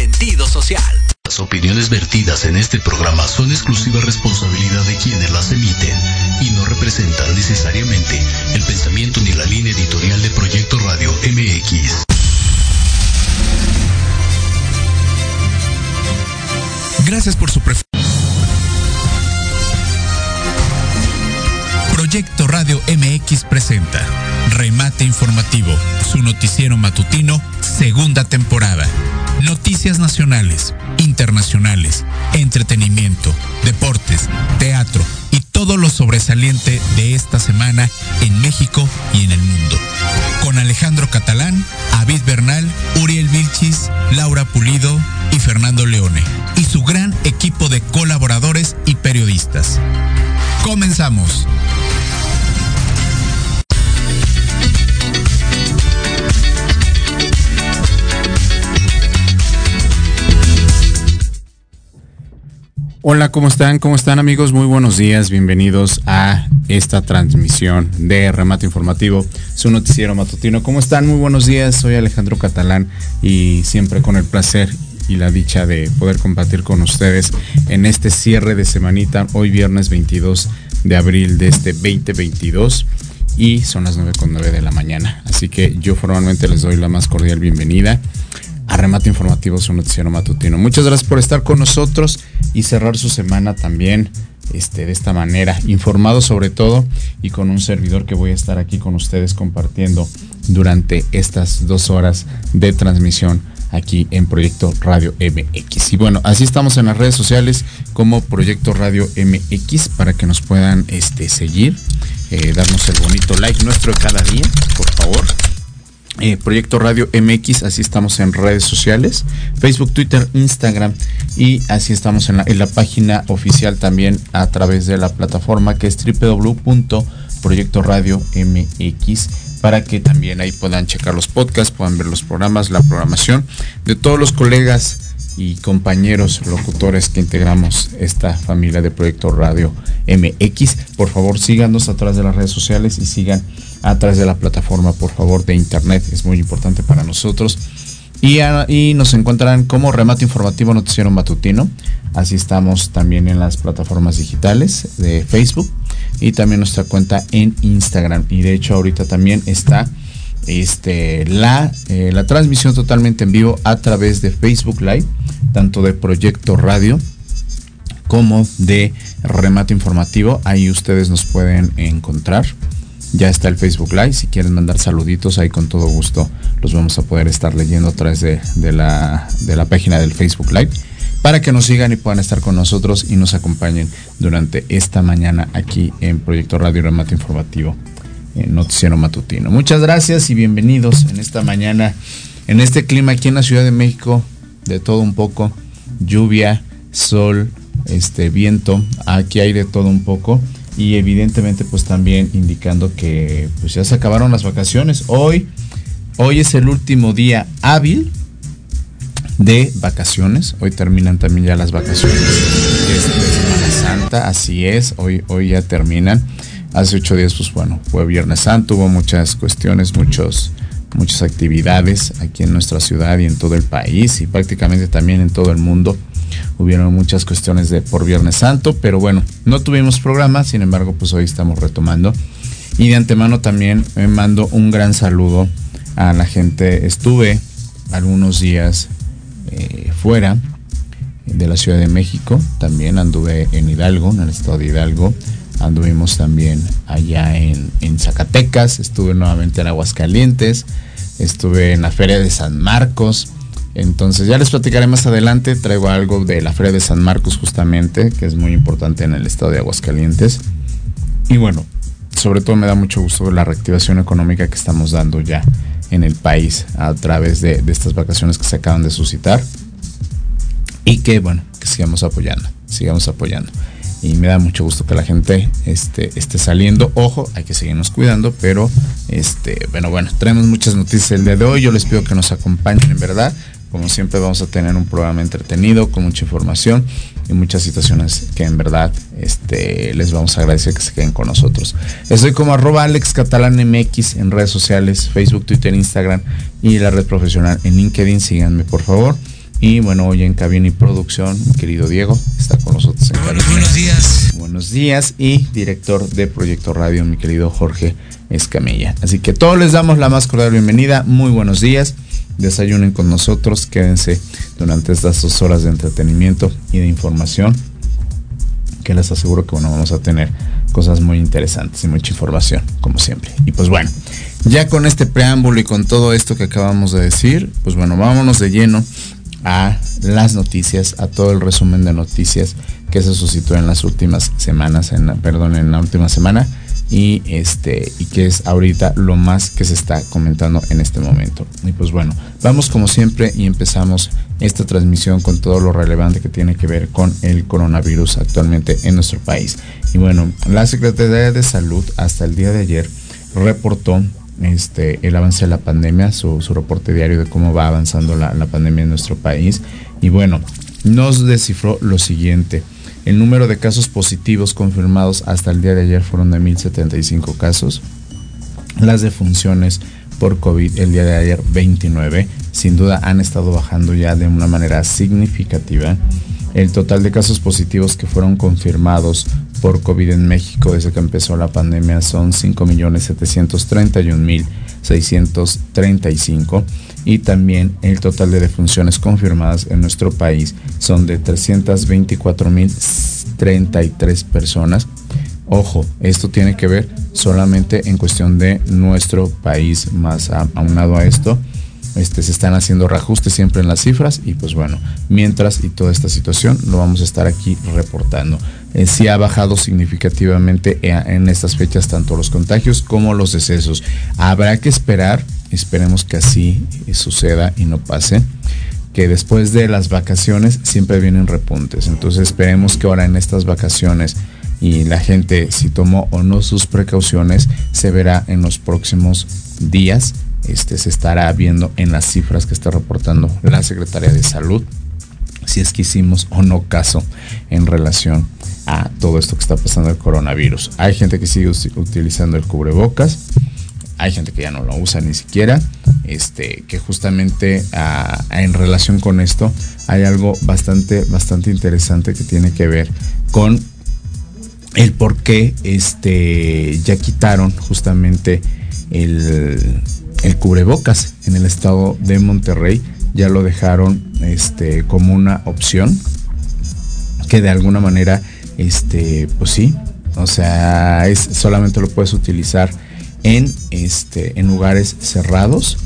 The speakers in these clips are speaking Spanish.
sentido social. Las opiniones vertidas en este programa son exclusiva responsabilidad de quienes las emiten y no representan necesariamente el pensamiento ni la línea editorial de Proyecto Radio MX. Gracias por su preferencia. Proyecto Radio MX presenta Remate Informativo, su noticiero matutino, segunda temporada. Noticias nacionales, internacionales, entretenimiento, deportes, teatro y todo lo sobresaliente de esta semana en México y en el mundo. Con Alejandro Catalán, Avid Bernal, Uriel Vilchis, Laura Pulido y Fernando Leone. Y su gran equipo de colaboradores y periodistas. Comenzamos. Hola, ¿cómo están? ¿Cómo están amigos? Muy buenos días, bienvenidos a esta transmisión de Remate Informativo, su noticiero matutino. ¿Cómo están? Muy buenos días, soy Alejandro Catalán y siempre con el placer y la dicha de poder compartir con ustedes en este cierre de semanita, hoy viernes 22 de abril de este 2022 y son las 9.9 de la mañana. Así que yo formalmente les doy la más cordial bienvenida a Remate Informativo, su noticiero matutino. Muchas gracias por estar con nosotros y cerrar su semana también este, de esta manera, informado sobre todo y con un servidor que voy a estar aquí con ustedes compartiendo durante estas dos horas de transmisión aquí en Proyecto Radio MX. Y bueno, así estamos en las redes sociales como Proyecto Radio MX para que nos puedan este, seguir, eh, darnos el bonito like nuestro cada día, por favor. Eh, Proyecto Radio MX, así estamos en redes sociales, Facebook, Twitter, Instagram y así estamos en la, en la página oficial también a través de la plataforma que es www.proyectoradiomx para que también ahí puedan checar los podcasts, puedan ver los programas, la programación de todos los colegas y compañeros locutores que integramos esta familia de Proyecto Radio MX. Por favor, síganos a través de las redes sociales y sigan a través de la plataforma, por favor, de internet. Es muy importante para nosotros. Y, a, nos encontrarán como Remate Informativo Noticiero Matutino. Así estamos también en las plataformas digitales de Facebook y también nuestra cuenta en Instagram. Y de hecho ahorita también está este, la, eh, la transmisión totalmente en vivo a través de Facebook Live, tanto de Proyecto Radio como de Remate Informativo. Ahí ustedes nos pueden encontrar. Ya está el Facebook Live. Si quieren mandar saluditos, ahí con todo gusto los vamos a poder estar leyendo a través de, la, de la página del Facebook Live para que nos sigan y puedan estar con nosotros y nos acompañen durante esta mañana aquí en Proyecto Radio Remate Informativo, en Noticiero Matutino. Muchas gracias y bienvenidos en esta mañana, en este clima aquí en la Ciudad de México, de todo un poco, lluvia, sol, este viento, aquí hay de todo un poco y evidentemente pues también indicando que pues ya se acabaron las vacaciones. Hoy hoy es el último día hábil de vacaciones. Hoy terminan también ya las vacaciones de Semana Santa, así es, hoy, hoy ya terminan. Hace ocho días, pues bueno, fue Viernes Santo, hubo muchas cuestiones, muchos, muchas actividades aquí en nuestra ciudad y en todo el país y prácticamente también en todo el mundo. Hubieron muchas cuestiones de por Viernes Santo, pero bueno, no tuvimos programa, sin embargo, pues hoy estamos retomando. Y de antemano también me mando un gran saludo a la gente. Estuve algunos días eh, fuera de la Ciudad de México. También anduve en Hidalgo, en el estado de Hidalgo. Anduvimos también allá en, en, Zacatecas. Estuve nuevamente en Aguascalientes. Estuve en la Feria de San Marcos. Entonces ya les platicaré más adelante. Traigo algo de la Feria de San Marcos justamente, que es muy importante en el estado de Aguascalientes. Y bueno, sobre todo me da mucho gusto la reactivación económica que estamos dando ya en el país a través de, estas vacaciones que se acaban de suscitar y que bueno que sigamos apoyando sigamos apoyando y me da mucho gusto que la gente este, esté saliendo ojo hay que seguirnos cuidando pero este bueno bueno traemos muchas noticias el día de hoy yo les pido que nos acompañen en verdad como siempre vamos a tener un programa entretenido con mucha información y muchas situaciones que en verdad este, les vamos a agradecer que se queden con nosotros. Estoy como arroba Alex Catalán MX en redes sociales, Facebook, Twitter, Instagram y la red profesional en LinkedIn. Síganme por favor. Y bueno, hoy en cabina y producción, mi querido Diego está con nosotros en cabina. Buenos días. Buenos días y director de Proyecto Radio, mi querido Jorge Escamilla. Así que todos les damos la más cordial bienvenida. Muy buenos días desayunen con nosotros, quédense durante estas dos horas de entretenimiento y de información, que les aseguro que bueno, vamos a tener cosas muy interesantes y mucha información, como siempre. Y pues bueno, ya con este preámbulo y con todo esto que acabamos de decir, pues bueno, vámonos de lleno a las noticias, a todo el resumen de noticias que se suscitó en las últimas semanas, en, perdón, en la última semana y este y que es ahorita lo más que se está comentando en este momento. Y pues bueno, vamos como siempre y empezamos esta transmisión con todo lo relevante que tiene que ver con el coronavirus actualmente en nuestro país. Y bueno, la Secretaría de Salud hasta el día de ayer reportó este, el avance de la pandemia, su, su reporte diario de cómo va avanzando la, la pandemia en nuestro país. Y bueno, nos descifró lo siguiente. El número de casos positivos confirmados hasta el día de ayer fueron de 1075 casos. Las defunciones por COVID el día de ayer 29. Sin duda han estado bajando ya de una manera significativa. El total de casos positivos que fueron confirmados por COVID en México desde que empezó la pandemia son 5.731.635 y también el total de defunciones confirmadas en nuestro país son de 324.033 personas. Ojo, esto tiene que ver solamente en cuestión de nuestro país, más aunado a esto, este, se están haciendo reajustes siempre en las cifras y pues bueno, mientras y toda esta situación lo vamos a estar aquí reportando. Eh, sí ha bajado significativamente eh, en estas fechas tanto los contagios como los decesos. Habrá que esperar, esperemos que así suceda y no pase que después de las vacaciones siempre vienen repuntes. Entonces esperemos que ahora en estas vacaciones y la gente si tomó o no sus precauciones se verá en los próximos días este, se estará viendo en las cifras que está reportando la Secretaría de Salud, si es que hicimos o no caso en relación a todo esto que está pasando el coronavirus. Hay gente que sigue utilizando el cubrebocas, hay gente que ya no lo usa ni siquiera, este, que justamente ah, en relación con esto hay algo bastante, bastante interesante que tiene que ver con el por qué este, ya quitaron justamente el, el cubrebocas en el estado de Monterrey ya lo dejaron este, como una opción que de alguna manera, este, pues sí, o sea, es, solamente lo puedes utilizar en, este, en lugares cerrados,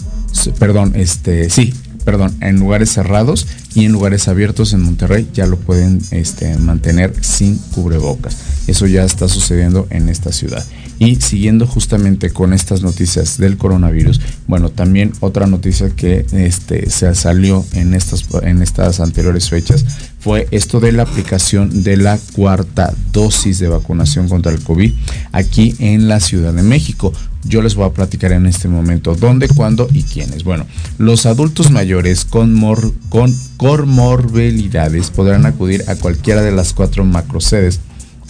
perdón, este, sí, perdón, en lugares cerrados y en lugares abiertos en Monterrey ya lo pueden este, mantener sin cubrebocas. Eso ya está sucediendo en esta ciudad. Y siguiendo justamente con estas noticias del coronavirus, bueno, también otra noticia que este, se salió en estas, en estas anteriores fechas fue esto de la aplicación de la cuarta dosis de vacunación contra el COVID aquí en la Ciudad de México. Yo les voy a platicar en este momento dónde, cuándo y quiénes. Bueno, los adultos mayores con, mor, con comorbilidades podrán acudir a cualquiera de las cuatro macrosedes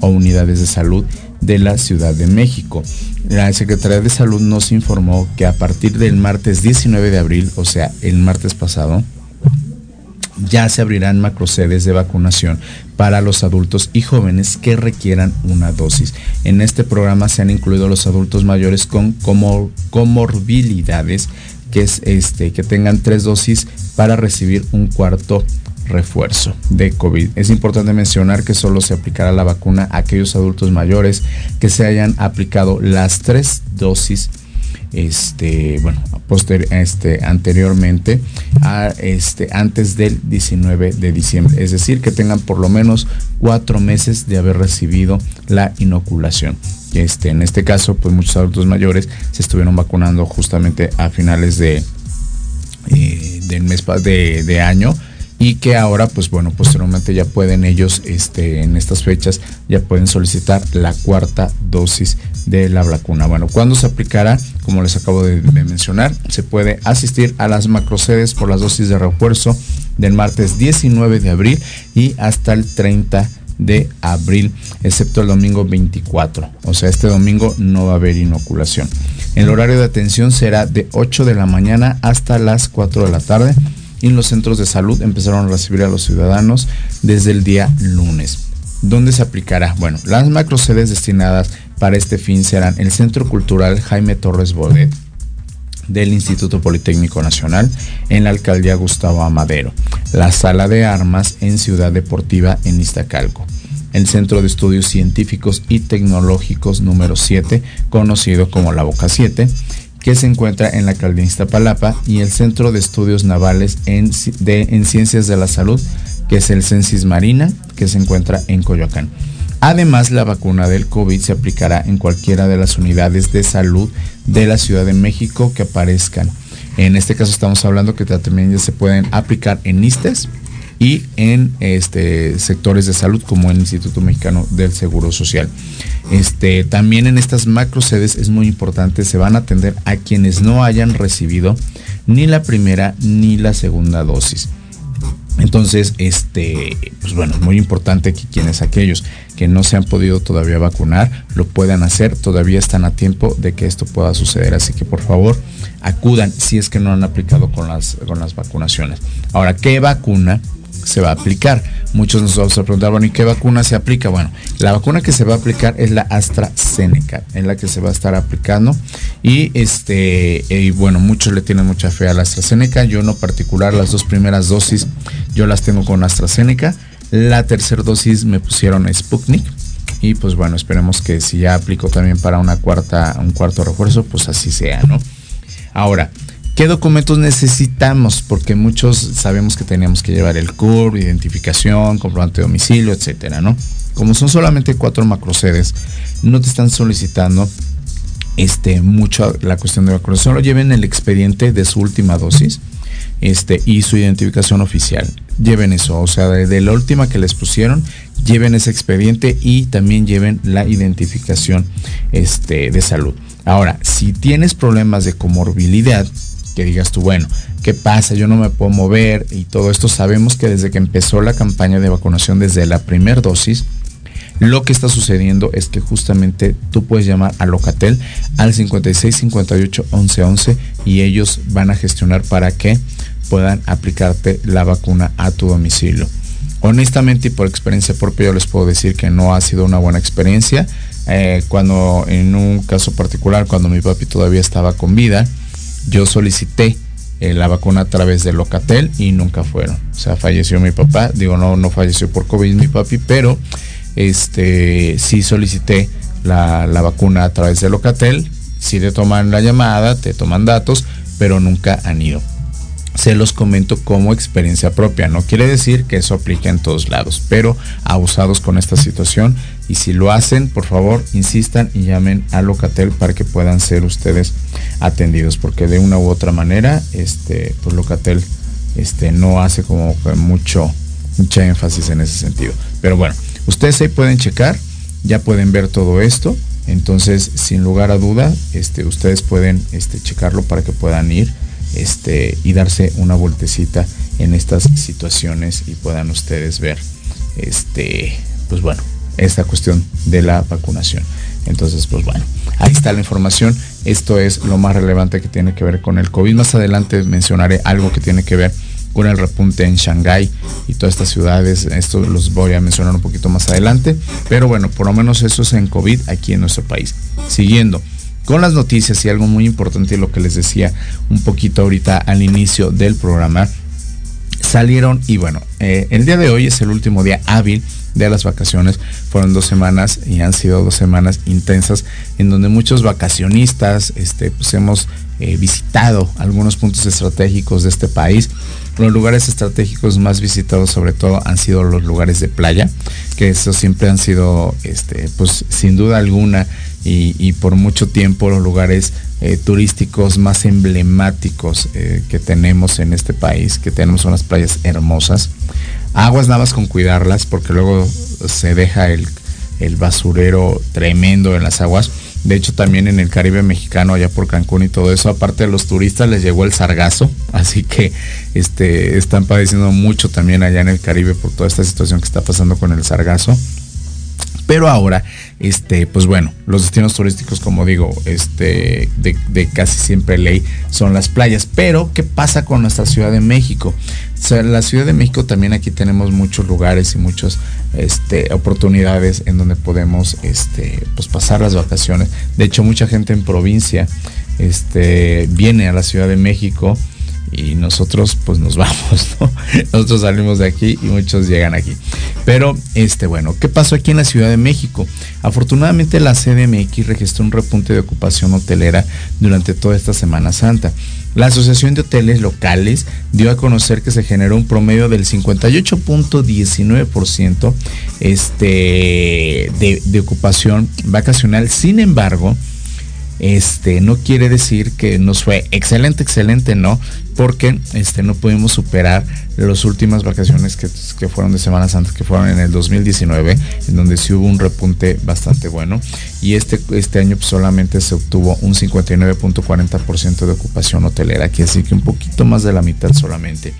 o unidades de salud de la Ciudad de México. La Secretaría de Salud nos informó que a partir del martes 19 de abril, o sea, el martes pasado, ya se abrirán macrosedes de vacunación para los adultos y jóvenes que requieran una dosis. En este programa se han incluido los adultos mayores con comorbilidades que, es este, que tengan tres dosis para recibir un cuarto refuerzo de COVID. Es importante mencionar que solo se aplicará la vacuna a aquellos adultos mayores que se hayan aplicado las tres dosis este bueno este anteriormente a este antes del 19 de diciembre es decir que tengan por lo menos cuatro meses de haber recibido la inoculación este en este caso pues muchos adultos mayores se estuvieron vacunando justamente a finales de eh, del mes de año y que ahora pues bueno posteriormente ya pueden ellos este, en estas fechas ya pueden solicitar la cuarta dosis de la vacuna bueno cuando se aplicará como les acabo de, mencionar se puede asistir a las macrosedes por las dosis de refuerzo del martes 19 de abril y hasta el 30 de abril, excepto el domingo 24. O sea, este domingo no va a haber inoculación. El horario de atención será de 8 de la mañana hasta las 4 de la tarde y los centros de salud empezaron a recibir a los ciudadanos desde el día lunes. ¿Dónde se aplicará? Bueno, las macro sedes destinadas para este fin serán el Centro Cultural Jaime Torres Bodet del Instituto Politécnico Nacional en la alcaldía Gustavo Amadero, la Sala de Armas en Ciudad Deportiva en Iztacalco, el Centro de Estudios Científicos y Tecnológicos número 7, conocido como la Boca 7, que se encuentra en la alcaldía Iztapalapa, y el Centro de Estudios Navales en, en Ciencias de la Salud, que es el Censis Marina, que se encuentra en Coyoacán. Además, la vacuna del COVID se aplicará en cualquiera de las unidades de salud de la Ciudad de México que aparezcan. En este caso estamos hablando que también ya se pueden aplicar en ISTES y en este, sectores de salud como el Instituto Mexicano del Seguro Social. Este, también en estas macro sedes es muy importante, se van a atender a quienes no hayan recibido ni la primera ni la segunda dosis. Entonces, este, pues bueno, muy importante que quienes aquellos que no se han podido todavía vacunar lo puedan hacer. Todavía están a tiempo de que esto pueda suceder. Así que por favor, acudan si es que no han aplicado con las, con las vacunaciones. Ahora, ¿qué vacuna se va a aplicar. Muchos nos vamos a preguntar, bueno, ¿y qué vacuna se aplica? Bueno, la vacuna que se va a aplicar es la AstraZeneca, en la que se va a estar aplicando. Y este, y bueno, muchos le tienen mucha fe a la AstraZeneca. Yo no particular, las dos primeras dosis yo las tengo con AstraZeneca. La tercera dosis me pusieron Sputnik. Y pues bueno, esperemos que si ya aplico también para una cuarta, un cuarto refuerzo, pues así sea, ¿no? Ahora, ¿Qué documentos necesitamos? Porque muchos sabemos que teníamos que llevar el CURB, identificación, comprobante de domicilio, etcétera, ¿no? Como son solamente cuatro macrosedes, no te están solicitando este, mucho la cuestión de vacunación. Solo lleven el expediente de su última dosis este, y su identificación oficial. Lleven eso, o sea, de, la última que les pusieron, lleven ese expediente y también lleven la identificación este, de salud. Ahora, si tienes problemas de comorbilidad, que digas tú, bueno, ¿qué pasa? Yo no me puedo mover y todo esto. Sabemos que desde que empezó la campaña de vacunación, desde la primera dosis, lo que está sucediendo es que justamente tú puedes llamar a Locatel al 56 58 11 11 y ellos van a gestionar para que puedan aplicarte la vacuna a tu domicilio. Honestamente y por experiencia propia yo les puedo decir que no ha sido una buena experiencia. Eh, cuando en un caso particular, cuando mi papi todavía estaba con vida, yo solicité eh, la vacuna a través de Locatel y nunca fueron. O sea, falleció mi papá. Digo, no, no falleció por COVID mi papi, pero este sí solicité la, la vacuna a través de Locatel. Sí te toman la llamada, te toman datos, pero nunca han ido se los comento como experiencia propia. No quiere decir que eso aplique en todos lados, pero abusados con esta situación. Y si lo hacen, por favor, insistan y llamen a Locatel para que puedan ser ustedes atendidos. Porque de una u otra manera, este, pues Locatel este, no hace como mucho, mucha énfasis en ese sentido. Pero bueno, ustedes ahí pueden checar, ya pueden ver todo esto. Entonces, sin lugar a duda, este, ustedes pueden este, checarlo para que puedan ir este, y darse una vueltecita en estas situaciones y puedan ustedes ver, este, pues bueno, esta cuestión de la vacunación. Entonces, pues bueno, ahí está la información. Esto es lo más relevante que tiene que ver con el COVID. Más adelante mencionaré algo que tiene que ver con el repunte en Shanghái y todas estas ciudades. Esto los voy a mencionar un poquito más adelante. Pero bueno, por lo menos eso es en COVID aquí en nuestro país. Siguiendo con las noticias y algo muy importante, lo que les decía un poquito ahorita al inicio del programa, salieron y bueno, eh, el día de hoy es el último día hábil de las vacaciones. Fueron dos semanas y han sido dos semanas intensas en donde muchos vacacionistas este, pues hemos eh, visitado algunos puntos estratégicos de este país. Los lugares estratégicos más visitados sobre todo han sido los lugares de playa, que eso siempre han sido, este, pues sin duda alguna, y, por mucho tiempo los lugares eh, turísticos más emblemáticos eh, que tenemos en este país, que tenemos unas playas hermosas. Aguas nada más con cuidarlas, porque luego se deja el, el basurero tremendo en las aguas. De hecho, también en el Caribe mexicano, allá por Cancún y todo eso, aparte de los turistas, les llegó el sargazo. Así que este, están padeciendo mucho también allá en el Caribe por toda esta situación que está pasando con el sargazo. Pero ahora, este, pues bueno, los destinos turísticos, como digo, este, de, casi siempre ley son las playas. Pero, ¿qué pasa con nuestra Ciudad de México? O sea, la Ciudad de México también aquí tenemos muchos lugares y muchas este, oportunidades en donde podemos este, pues pasar las vacaciones. De hecho, mucha gente en provincia este, viene a la Ciudad de México y nosotros pues nos vamos, ¿no? Nosotros salimos de aquí y muchos llegan aquí. Pero, este, bueno, ¿qué pasó aquí en la Ciudad de México? Afortunadamente la CDMX registró un repunte de ocupación hotelera durante toda esta Semana Santa. La Asociación de Hoteles Locales dio a conocer que se generó un promedio del 58.19% este, de, de ocupación vacacional. Sin embargo, este no quiere decir que nos fue excelente, excelente, no, porque este no pudimos superar las últimas vacaciones que, fueron de Semana Santa, que fueron en el 2019, en donde sí hubo un repunte bastante bueno. Y este, este año solamente se obtuvo un 59.40% de ocupación hotelera, que así que un poquito más de la mitad solamente.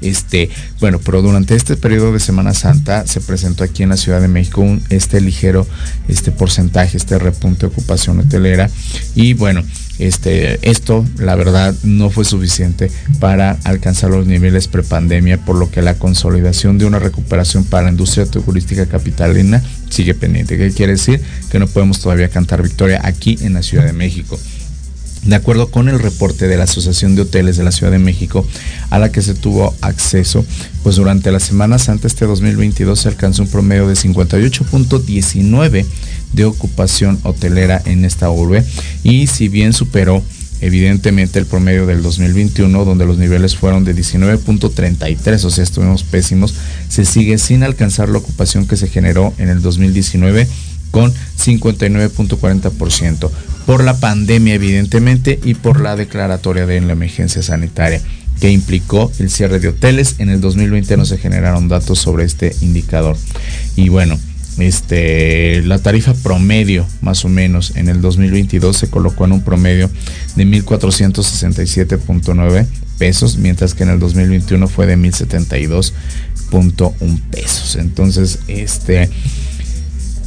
Este, bueno, pero durante este periodo de Semana Santa se presentó aquí en la Ciudad de México un, este ligero este porcentaje, este repunte de ocupación hotelera. Y bueno, este, esto, la verdad, no fue suficiente para alcanzar los niveles prepandemia, por lo que la consolidación de una recuperación para la industria turística capitalina sigue pendiente. ¿Qué quiere decir? Que no podemos todavía cantar victoria aquí en la Ciudad de México. De acuerdo con el reporte de la Asociación de Hoteles de la Ciudad de México, a la que se tuvo acceso, pues durante las semanas antes este 2022 se alcanzó un promedio de 58.19 de ocupación hotelera en esta urbe. Y si bien superó evidentemente el promedio del 2021 donde los niveles fueron de 19.33 o sea estuvimos pésimos se sigue sin alcanzar la ocupación que se generó en el 2019 con 59.40% por la pandemia evidentemente y por la declaratoria de la emergencia sanitaria que implicó el cierre de hoteles. En el 2020 no se generaron datos sobre este indicador. Y bueno, este, la tarifa promedio, más o menos, en el 2022 se colocó en un promedio de 1.467.9 pesos, mientras que en el 2021 fue de 1.072.1 pesos. Entonces, este,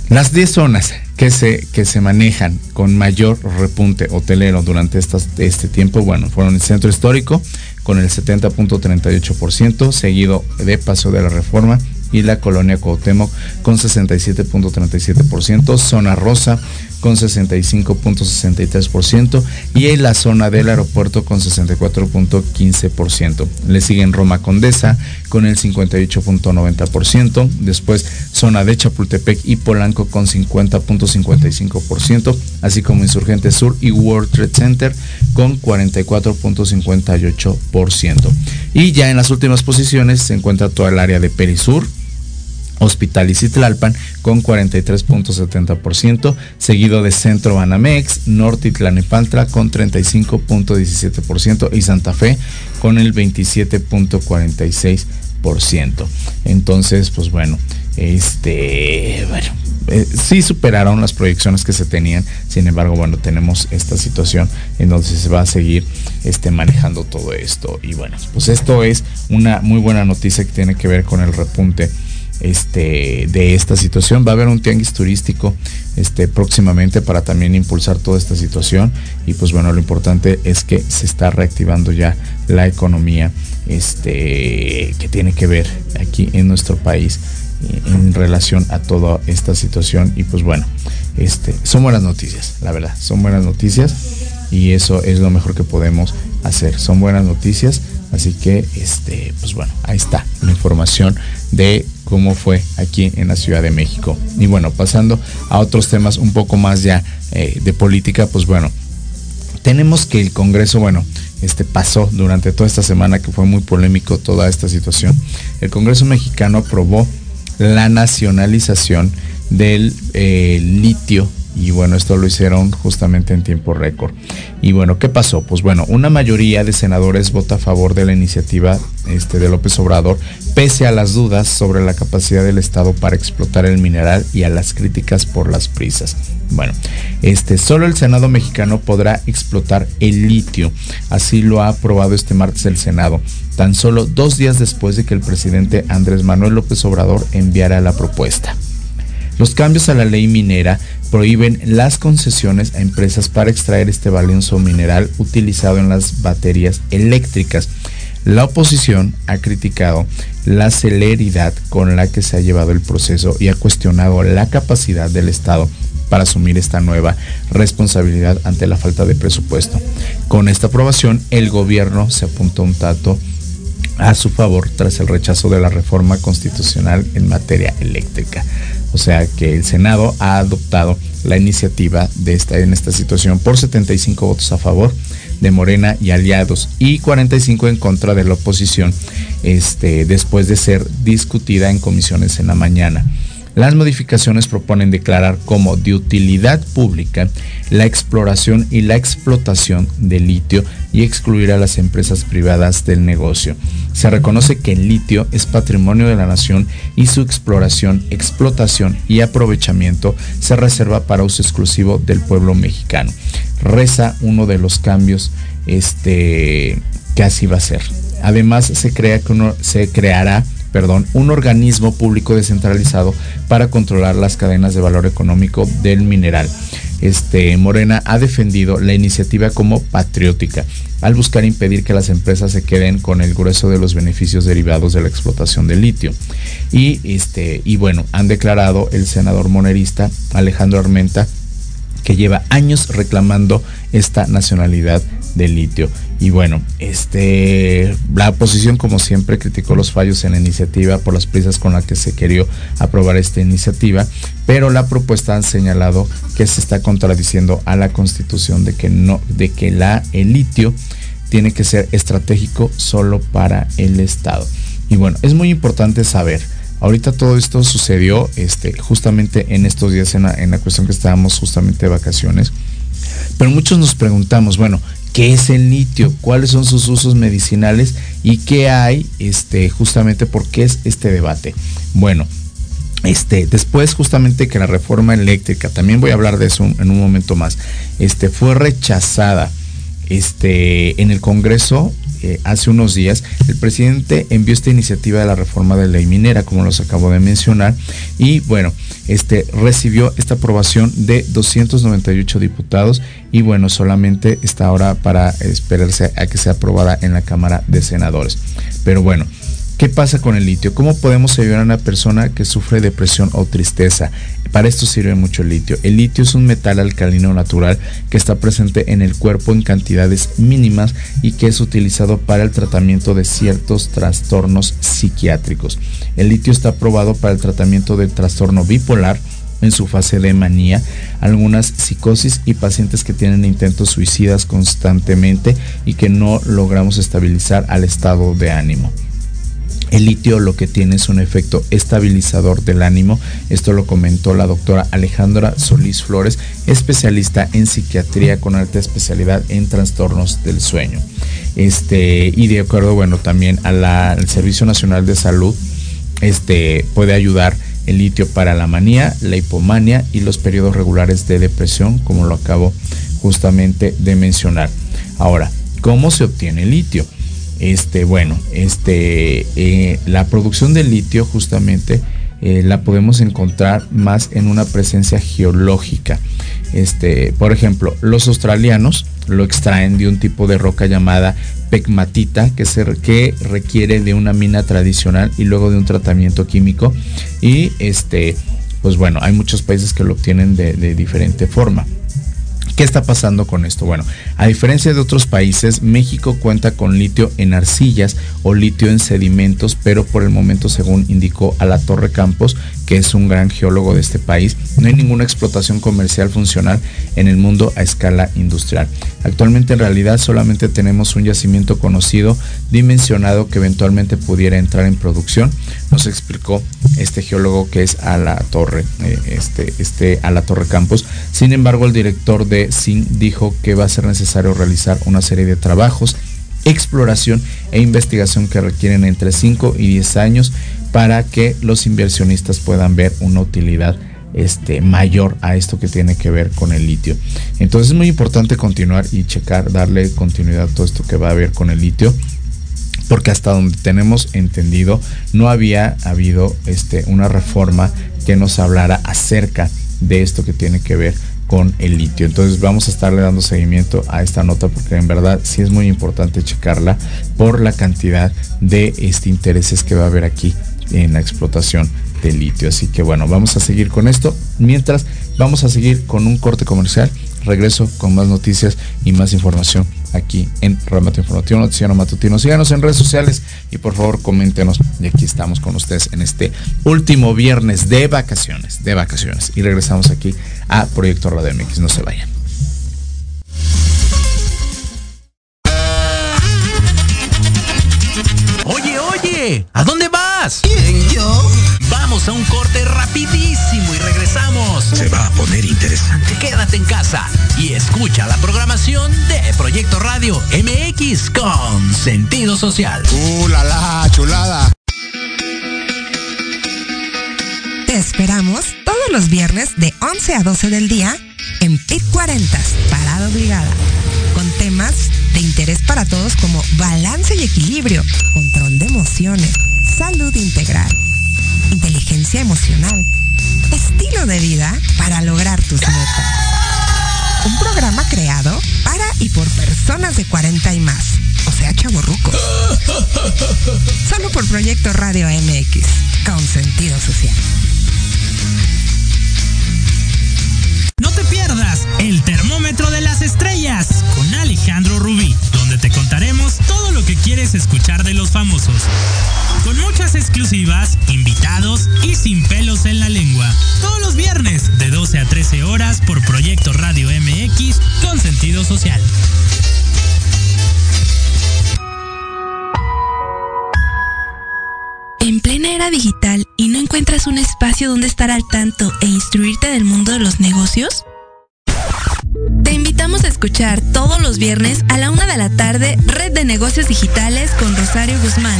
las 10 zonas que se, que se manejan con mayor repunte hotelero durante este tiempo, bueno, fueron el centro histórico con el 70.38%, seguido de Paso de la Reforma, y la colonia Cuauhtémoc con 67.37%, zona rosa con 65.63% y en la zona del aeropuerto con 64.15%. Le siguen Roma Condesa con el 58.90%, después zona de Chapultepec y Polanco con 50.55%, así como Insurgente Sur y World Trade Center con 44.58%. Y ya en las últimas posiciones se encuentra toda el área de Perisur Hospital y con 43.70%, seguido de Centro Banamex, Norte y Tlanepantla con 35.17% y Santa Fe con el 27.46%. Entonces, pues bueno, este, bueno, eh, sí superaron las proyecciones que se tenían, sin embargo, bueno, tenemos esta situación en donde se va a seguir este, manejando todo esto. Y bueno, pues esto es una muy buena noticia que tiene que ver con el repunte este, de esta situación. Va a haber un tianguis turístico este, próximamente para también impulsar toda esta situación. Y pues bueno, lo importante es que se está reactivando ya la economía este, que tiene que ver aquí en nuestro país en relación a toda esta situación. Y pues bueno, este, son buenas noticias, la verdad, son buenas noticias. Y eso es lo mejor que podemos hacer. Son buenas noticias. Así que, este, pues bueno, ahí está la información de cómo fue aquí en la Ciudad de México. Y bueno, pasando a otros temas un poco más ya eh, de política, pues bueno, tenemos que el Congreso, bueno, este pasó durante toda esta semana que fue muy polémico toda esta situación. El Congreso mexicano aprobó la nacionalización del eh, litio y bueno, esto lo hicieron justamente en tiempo récord. Y bueno, ¿qué pasó? Pues bueno, una mayoría de senadores vota a favor de la iniciativa este, de López Obrador, pese a las dudas sobre la capacidad del Estado para explotar el mineral y a las críticas por las prisas. Bueno, este, solo el Senado mexicano podrá explotar el litio. Así lo ha aprobado este martes el Senado, tan solo dos días después de que el presidente Andrés Manuel López Obrador enviara la propuesta. Los cambios a la ley minera prohíben las concesiones a empresas para extraer este valioso mineral utilizado en las baterías eléctricas. La oposición ha criticado la celeridad con la que se ha llevado el proceso y ha cuestionado la capacidad del Estado para asumir esta nueva responsabilidad ante la falta de presupuesto. Con esta aprobación, el gobierno se apuntó un tato a su favor tras el rechazo de la reforma constitucional en materia eléctrica. O sea que el Senado ha adoptado la iniciativa de esta, en esta situación por 75 votos a favor de Morena y aliados y 45 en contra de la oposición este, después de ser discutida en comisiones en la mañana. Las modificaciones proponen declarar como de utilidad pública la exploración y la explotación de litio y excluir a las empresas privadas del negocio. Se reconoce que el litio es patrimonio de la nación y su exploración, explotación y aprovechamiento se reserva para uso exclusivo del pueblo mexicano. Reza uno de los cambios este, que así va a ser. Además, se, crea que uno, se creará perdón, un organismo público descentralizado para controlar las cadenas de valor económico del mineral. Este, Morena ha defendido la iniciativa como patriótica al buscar impedir que las empresas se queden con el grueso de los beneficios derivados de la explotación del litio. Y, este, y bueno, han declarado el senador monerista Alejandro Armenta que lleva años reclamando esta nacionalidad del litio. Y bueno, este, la oposición como siempre criticó los fallos en la iniciativa por las prisas con las que se quería aprobar esta iniciativa, pero la propuesta han señalado que se está contradiciendo a la constitución de que no, de que la, el litio tiene que ser estratégico solo para el Estado. Y bueno, es muy importante saber, Ahorita todo esto sucedió este, justamente en estos días, en la, en la cuestión que estábamos justamente de vacaciones. Pero muchos nos preguntamos, bueno, ¿qué es el litio? ¿Cuáles son sus usos medicinales? ¿Y qué hay este, justamente por qué es este debate? Bueno, este, después justamente que la reforma eléctrica, también voy a hablar de eso en un momento más, este, fue rechazada este, en el Congreso eh, hace unos días, el presidente envió esta iniciativa de la reforma de ley minera, como los acabo de mencionar, y bueno, este recibió esta aprobación de 298 diputados y bueno, solamente está ahora para esperarse a que sea aprobada en la Cámara de Senadores. Pero bueno, ¿Qué pasa con el litio? ¿Cómo podemos ayudar a una persona que sufre depresión o tristeza? Para esto sirve mucho el litio. El litio es un metal alcalino natural que está presente en el cuerpo en cantidades mínimas y que es utilizado para el tratamiento de ciertos trastornos psiquiátricos. El litio está aprobado para el tratamiento del trastorno bipolar en su fase de manía, algunas psicosis y pacientes que tienen intentos suicidas constantemente y que no logramos estabilizar al estado de ánimo. El litio lo que tiene es un efecto estabilizador del ánimo. Esto lo comentó la doctora Alejandra Solís Flores, especialista en psiquiatría con alta especialidad en trastornos del sueño. Este, y de acuerdo, bueno, también al Servicio Nacional de Salud, este, puede ayudar el litio para la manía, la hipomania y los periodos regulares de depresión, como lo acabo justamente de mencionar. Ahora, ¿cómo se obtiene el litio? Este, bueno, este, eh, la producción de litio justamente eh, la podemos encontrar más en una presencia geológica. Este, por ejemplo, los australianos lo extraen de un tipo de roca llamada pegmatita que, se, que requiere de una mina tradicional y luego de un tratamiento químico. Y este, pues bueno, hay muchos países que lo obtienen de diferente forma. ¿Qué está pasando con esto? Bueno, a diferencia de otros países, México cuenta con litio en arcillas o litio en sedimentos, pero por el momento, según indicó a la Torre Campos, que es un gran geólogo de este país, no hay ninguna explotación comercial funcional en el mundo a escala industrial. Actualmente en realidad solamente tenemos un yacimiento conocido, dimensionado que eventualmente pudiera entrar en producción, nos explicó este geólogo que es a la torre, eh, este, este, a la torre Campos. Sin embargo, el director de SIN dijo que va a ser necesario realizar una serie de trabajos exploración e investigación que requieren entre 5 y 10 años para que los inversionistas puedan ver una utilidad este, mayor a esto que tiene que ver con el litio. Entonces es muy importante continuar y checar, darle continuidad a todo esto que va a haber con el litio. Porque hasta donde tenemos entendido, no había habido este, una reforma que nos hablara acerca de esto que tiene que ver con el litio. Entonces vamos a estarle dando seguimiento a esta nota porque en verdad sí es muy importante checarla por la cantidad de este intereses que va a haber aquí en la explotación del litio. Así que bueno, vamos a seguir con esto. Mientras vamos a seguir con un corte comercial. Regreso con más noticias y más información aquí en Remate Informativo Noticiero Matutino. Síganos en redes sociales y por favor coméntenos. Y aquí estamos con ustedes en este último viernes de vacaciones, de vacaciones. Y regresamos aquí a Proyecto Radio MX. No se vayan. Oye, oye, ¿a dónde vas? ¿Quién, yo? Vamos a un corte rapidísimo y regresamos. Se va a poner interesante. Quédate en casa y escucha la programación de Proyecto Radio MX con sentido social. ¡Uh, la, la chulada! Te esperamos todos los viernes de 11 a 12 del día en PIT 40, Parada Obligada, con temas de interés para todos como balance y equilibrio, control de emociones, salud integral, de vida para lograr tus metas. Un programa creado para y por personas de 40 y más, o sea, chavorrucos. Solo por Proyecto Radio MX, con sentido social. No te pierdas el termómetro de las estrellas con Alejandro Rubí, donde te contaremos todo lo que quieres escuchar de los famosos. Con muchas exclusivas, invitados y sin 12 a 13 horas por Proyecto Radio MX con sentido social. En plena era digital y no encuentras un espacio donde estar al tanto e instruirte del mundo de los negocios? Te invitamos a escuchar todos los viernes a la una de la tarde Red de Negocios Digitales con Rosario Guzmán.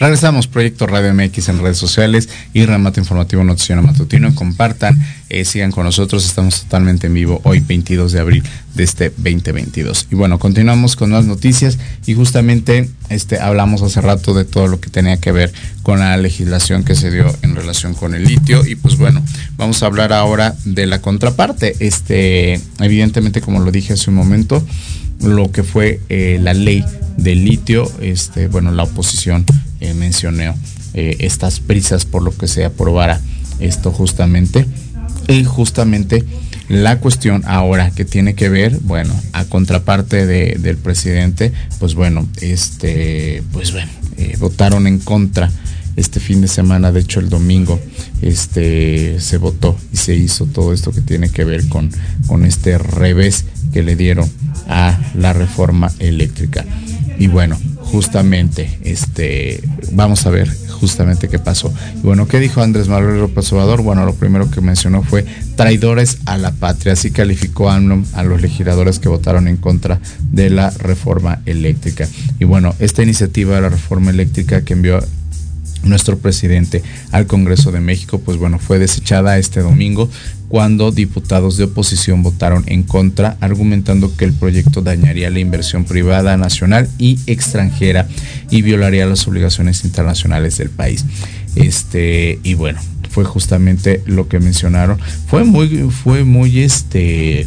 Regresamos, Proyecto Radio MX en redes sociales y Remate Informativo Noticiero Matutino. Compartan, eh, sigan con nosotros. Estamos totalmente en vivo hoy, 22 de abril de este 2022. Y bueno, continuamos con más noticias y justamente este, hablamos hace rato de todo lo que tenía que ver con la legislación que se dio en relación con el litio. Y pues bueno, vamos a hablar ahora de la contraparte. Este, evidentemente, como lo dije hace un momento, lo que fue eh, la ley del litio, este, bueno, la oposición eh, mencionó eh, estas prisas por lo que se aprobara esto justamente. Y justamente la cuestión ahora que tiene que ver, bueno, a contraparte de- del presidente, pues bueno, este, pues bueno, votaron en contra este fin de semana, de hecho el domingo, este, se votó y se hizo todo esto que tiene que ver con, con este revés que le dieron a la reforma eléctrica. Y bueno, justamente, este, vamos a ver justamente qué pasó. Y bueno, ¿qué dijo Andrés Manuel López Obrador? Bueno, lo primero que mencionó fue traidores a la patria. Así calificó a los legisladores que votaron en contra de la reforma eléctrica. Y bueno, esta iniciativa de la reforma eléctrica que envió nuestro presidente al Congreso de México, pues bueno, fue desechada este domingo cuando diputados de oposición votaron en contra, argumentando que el proyecto dañaría la inversión privada nacional y extranjera y violaría las obligaciones internacionales del país. Este, y bueno, fue justamente lo que mencionaron. Fue muy, fue muy este.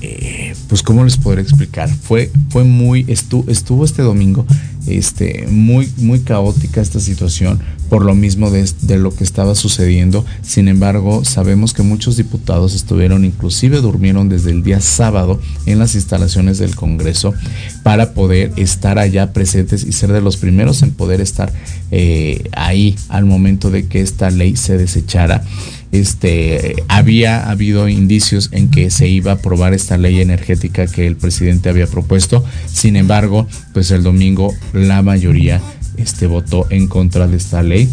eh, pues cómo les podré explicar fue fue muy estu- estuvo este domingo este muy muy caótica esta situación por lo mismo de, lo que estaba sucediendo sin embargo sabemos que muchos diputados estuvieron inclusive durmieron desde el día sábado en las instalaciones del Congreso para poder estar allá presentes y ser de los primeros en poder estar eh, ahí al momento de que esta ley se desechara este había habido indicios en que se iba a aprobar esta ley energética que el presidente había propuesto. Sin embargo, pues el domingo la mayoría este votó en contra de esta ley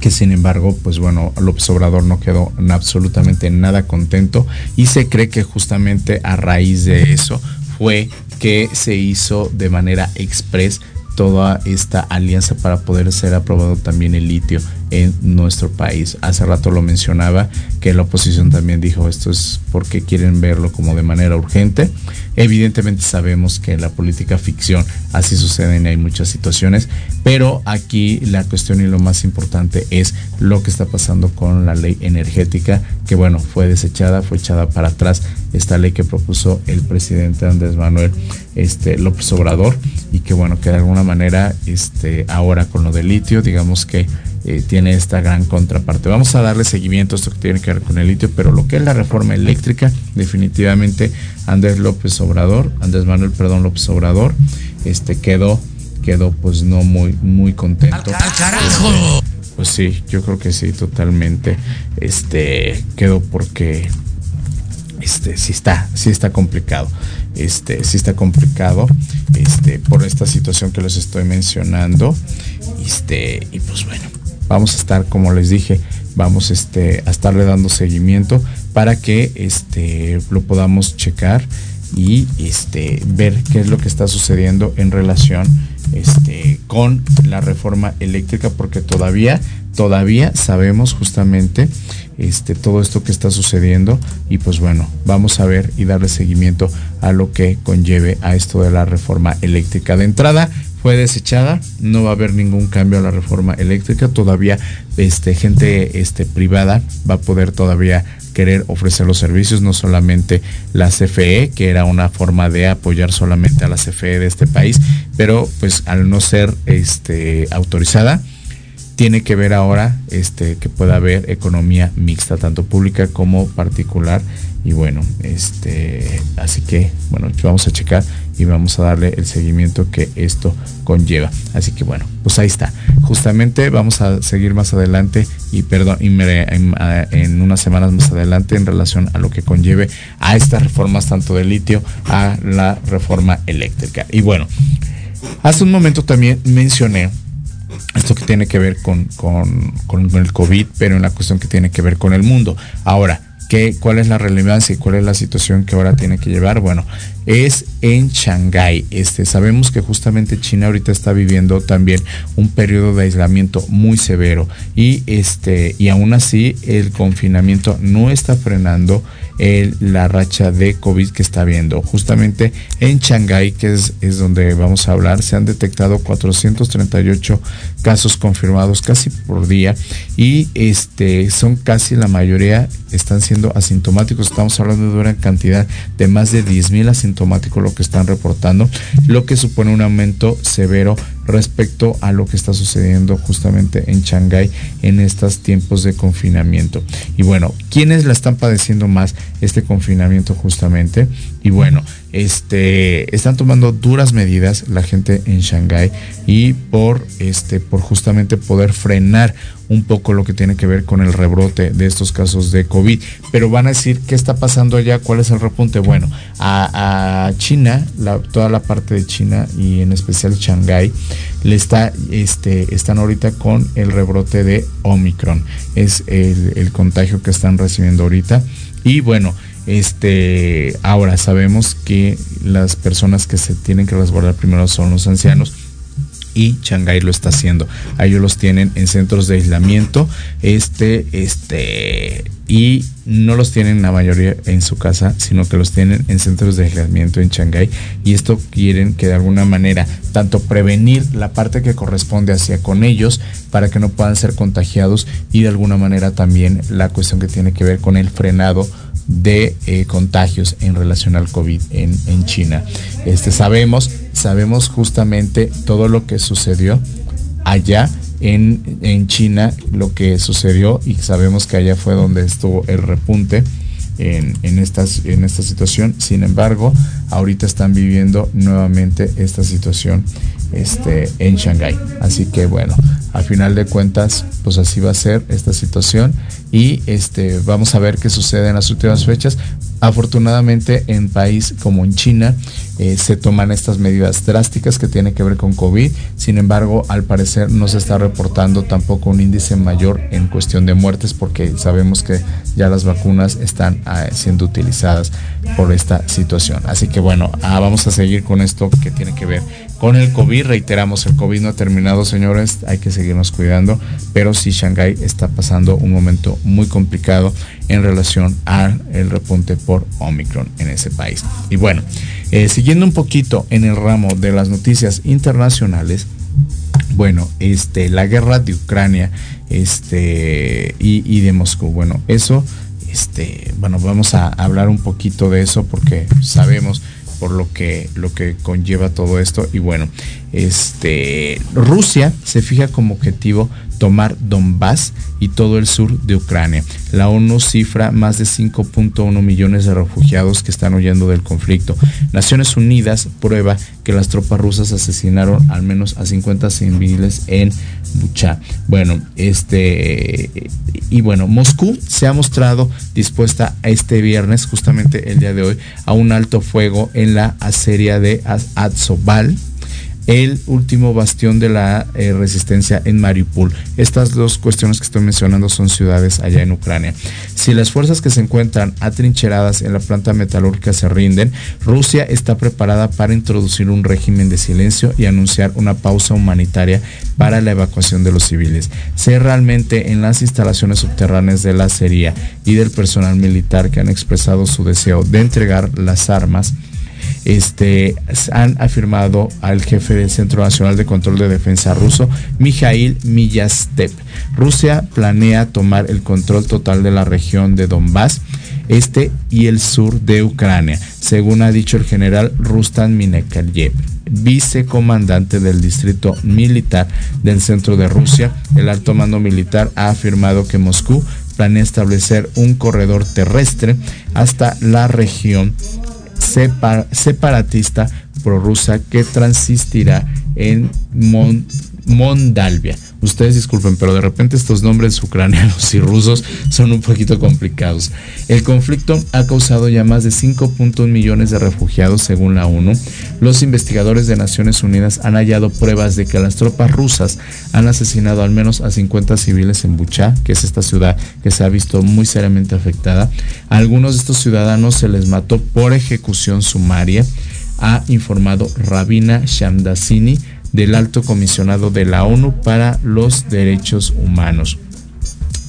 que sin embargo, pues bueno, López Obrador no quedó en absolutamente nada contento y se cree que justamente a raíz de eso fue que se hizo de manera express toda esta alianza para poder ser aprobado también el litio en nuestro país. Hace rato lo mencionaba que la oposición también dijo esto es porque quieren verlo como de manera urgente. Evidentemente sabemos que la política ficción así suceden y hay muchas situaciones, pero aquí la cuestión y lo más importante es lo que está pasando con la ley energética, que bueno, fue desechada, fue echada para atrás esta ley que propuso el presidente Andrés Manuel este, López Obrador y que bueno, que de alguna manera este, ahora con lo del litio, digamos que eh, tiene esta gran contraparte. Vamos a darle seguimiento a esto que tiene que ver con el litio, pero lo que es la reforma eléctrica, definitivamente Andrés López Obrador, Andrés Manuel, perdón, López Obrador, este quedó, quedó pues no muy, muy contento. carajo! Pues sí, yo creo que sí, totalmente. Este quedó porque este sí está, sí está complicado. Este, sí está complicado. Este, por esta situación que les estoy mencionando. Este, y pues bueno, vamos a estar, como les dije, vamos este, a estarle dando seguimiento para que este, lo podamos checar y este, ver qué es lo que está sucediendo en relación este, con la reforma eléctrica, porque todavía, todavía sabemos justamente este, todo esto que está sucediendo y pues bueno, vamos a ver y darle seguimiento a lo que conlleve a esto de la reforma eléctrica. De entrada, fue desechada, no va a haber ningún cambio a la reforma eléctrica, todavía este, gente este, privada va a poder todavía querer ofrecer los servicios, no solamente la CFE, que era una forma de apoyar solamente a la CFE de este país, pero pues al no ser este, autorizada, tiene que ver ahora este, que pueda haber economía mixta, tanto pública como particular. Y bueno, este, así que bueno, vamos a checar y vamos a darle el seguimiento que esto conlleva. Así que bueno, pues ahí está. Justamente vamos a seguir más adelante y perdón, y en, en unas semanas más adelante en relación a lo que conlleve a estas reformas tanto de litio a la reforma eléctrica. Y bueno, hace un momento también mencioné esto que tiene que ver con, con- con el COVID, pero en la cuestión que tiene que ver con el mundo. Ahora, ¿qué, ¿cuál es la relevancia y cuál es la situación que ahora tiene que llevar? Bueno, es en Shanghái. Este, sabemos que justamente China ahorita está viviendo también un periodo de aislamiento muy severo y, este, y aún así el confinamiento no está frenando el- la racha de COVID que está viendo. Justamente en Shanghái, que es, es donde vamos a hablar, se han detectado 438 casos confirmados casi por día y este son casi la mayoría están siendo asintomáticos. Estamos hablando de una cantidad de más de 10 mil asintomáticos lo que están reportando, lo que supone un aumento severo respecto a lo que está sucediendo justamente en Shanghái en estos tiempos de confinamiento. Y bueno, ¿quiénes la están padeciendo más este confinamiento justamente? Y bueno, este están tomando duras medidas la gente en Shanghái y por este por justamente poder frenar un poco lo que tiene que ver con el rebrote de estos casos de COVID. Pero van a decir qué está pasando allá, cuál es el repunte. Bueno, a, China, la- toda la parte de China y en especial Shanghái, le está, este, están ahorita con el rebrote de Omicron. Es el contagio que están recibiendo ahorita. Y bueno, este, ahora sabemos que las personas que se tienen que resguardar primero son los ancianos y Shanghái lo está haciendo. A ellos los tienen en centros de aislamiento, este, este, y no los tienen la mayoría en su casa, sino que los tienen en centros de aislamiento en Shanghái. Y esto quieren que de alguna manera tanto prevenir la parte que corresponde hacia con ellos para que no puedan ser contagiados y de alguna manera también la cuestión que tiene que ver con el frenado de eh, contagios en relación al COVID en, en China. Este, sabemos, sabemos justamente todo lo que sucedió allá en, en China, lo que sucedió y sabemos que allá fue donde estuvo el repunte en, en, estas, en esta situación. Sin embargo, ahorita están viviendo nuevamente esta situación este, en Shanghái. Así que bueno, al final de cuentas, pues así va a ser esta situación y este, vamos a ver qué sucede en las últimas fechas. Afortunadamente en país como en China eh, se toman estas medidas drásticas que tienen que ver con COVID. Sin embargo, al parecer no se está reportando tampoco un índice mayor en cuestión de muertes porque sabemos que ya las vacunas están ah, siendo utilizadas por esta situación. Así que bueno, ah, vamos a seguir con esto que tiene que ver con el COVID. Reiteramos, el COVID no ha terminado, señores, hay que seguirnos cuidando, pero sí Shanghái está pasando un momento muy complicado en relación al repunte por Omicron en ese país. Y bueno, eh, siguiendo un poquito en el ramo de las noticias internacionales, bueno, este, la guerra de Ucrania este, y, y de Moscú. Bueno, eso, este, bueno, vamos a hablar un poquito de eso porque sabemos por lo que, lo que conlleva todo esto. Y bueno, este, Rusia se fija como objetivo tomar Donbass y todo el sur de Ucrania. La ONU cifra más de 5.1 millones de refugiados que están huyendo del conflicto. Naciones Unidas prueba que las tropas rusas asesinaron al menos a 50 civiles en Bucha. Bueno, este y bueno, Moscú se ha mostrado dispuesta este viernes, justamente el día de hoy, a un alto fuego en la aceria de Azovstal el último bastión de la eh, resistencia en Mariupol. Estas dos cuestiones que estoy mencionando son ciudades allá en Ucrania. Si las fuerzas que se encuentran atrincheradas en la planta metalúrgica se rinden, Rusia está preparada para introducir un régimen de silencio y anunciar una pausa humanitaria para la evacuación de los civiles. Sé realmente en las instalaciones subterráneas de la acería y del personal militar que han expresado su deseo de entregar las armas este, han afirmado al jefe del Centro Nacional de Control de Defensa ruso, Mikhail Millastev. Rusia planea tomar el control total de la región de Donbass, este y el sur de Ucrania, según ha dicho el general Rustan Minekalev vicecomandante del distrito militar del centro de Rusia. El alto mando militar ha afirmado que Moscú planea establecer un corredor terrestre hasta la región separ separatista prorrusa que transistirá en Mon Mondalvia. Ustedes disculpen, pero de repente estos nombres ucranianos y rusos son un poquito complicados. El conflicto ha causado ya más de 5.1 millones de refugiados según la ONU. Los investigadores de Naciones Unidas han hallado pruebas de que las tropas rusas han asesinado al menos a 50 civiles en Bucha, que es esta ciudad que se ha visto muy seriamente afectada. A algunos de estos ciudadanos se les mató por ejecución sumaria, ha informado Rabina Shamdasini, del alto comisionado de la ONU para los derechos humanos.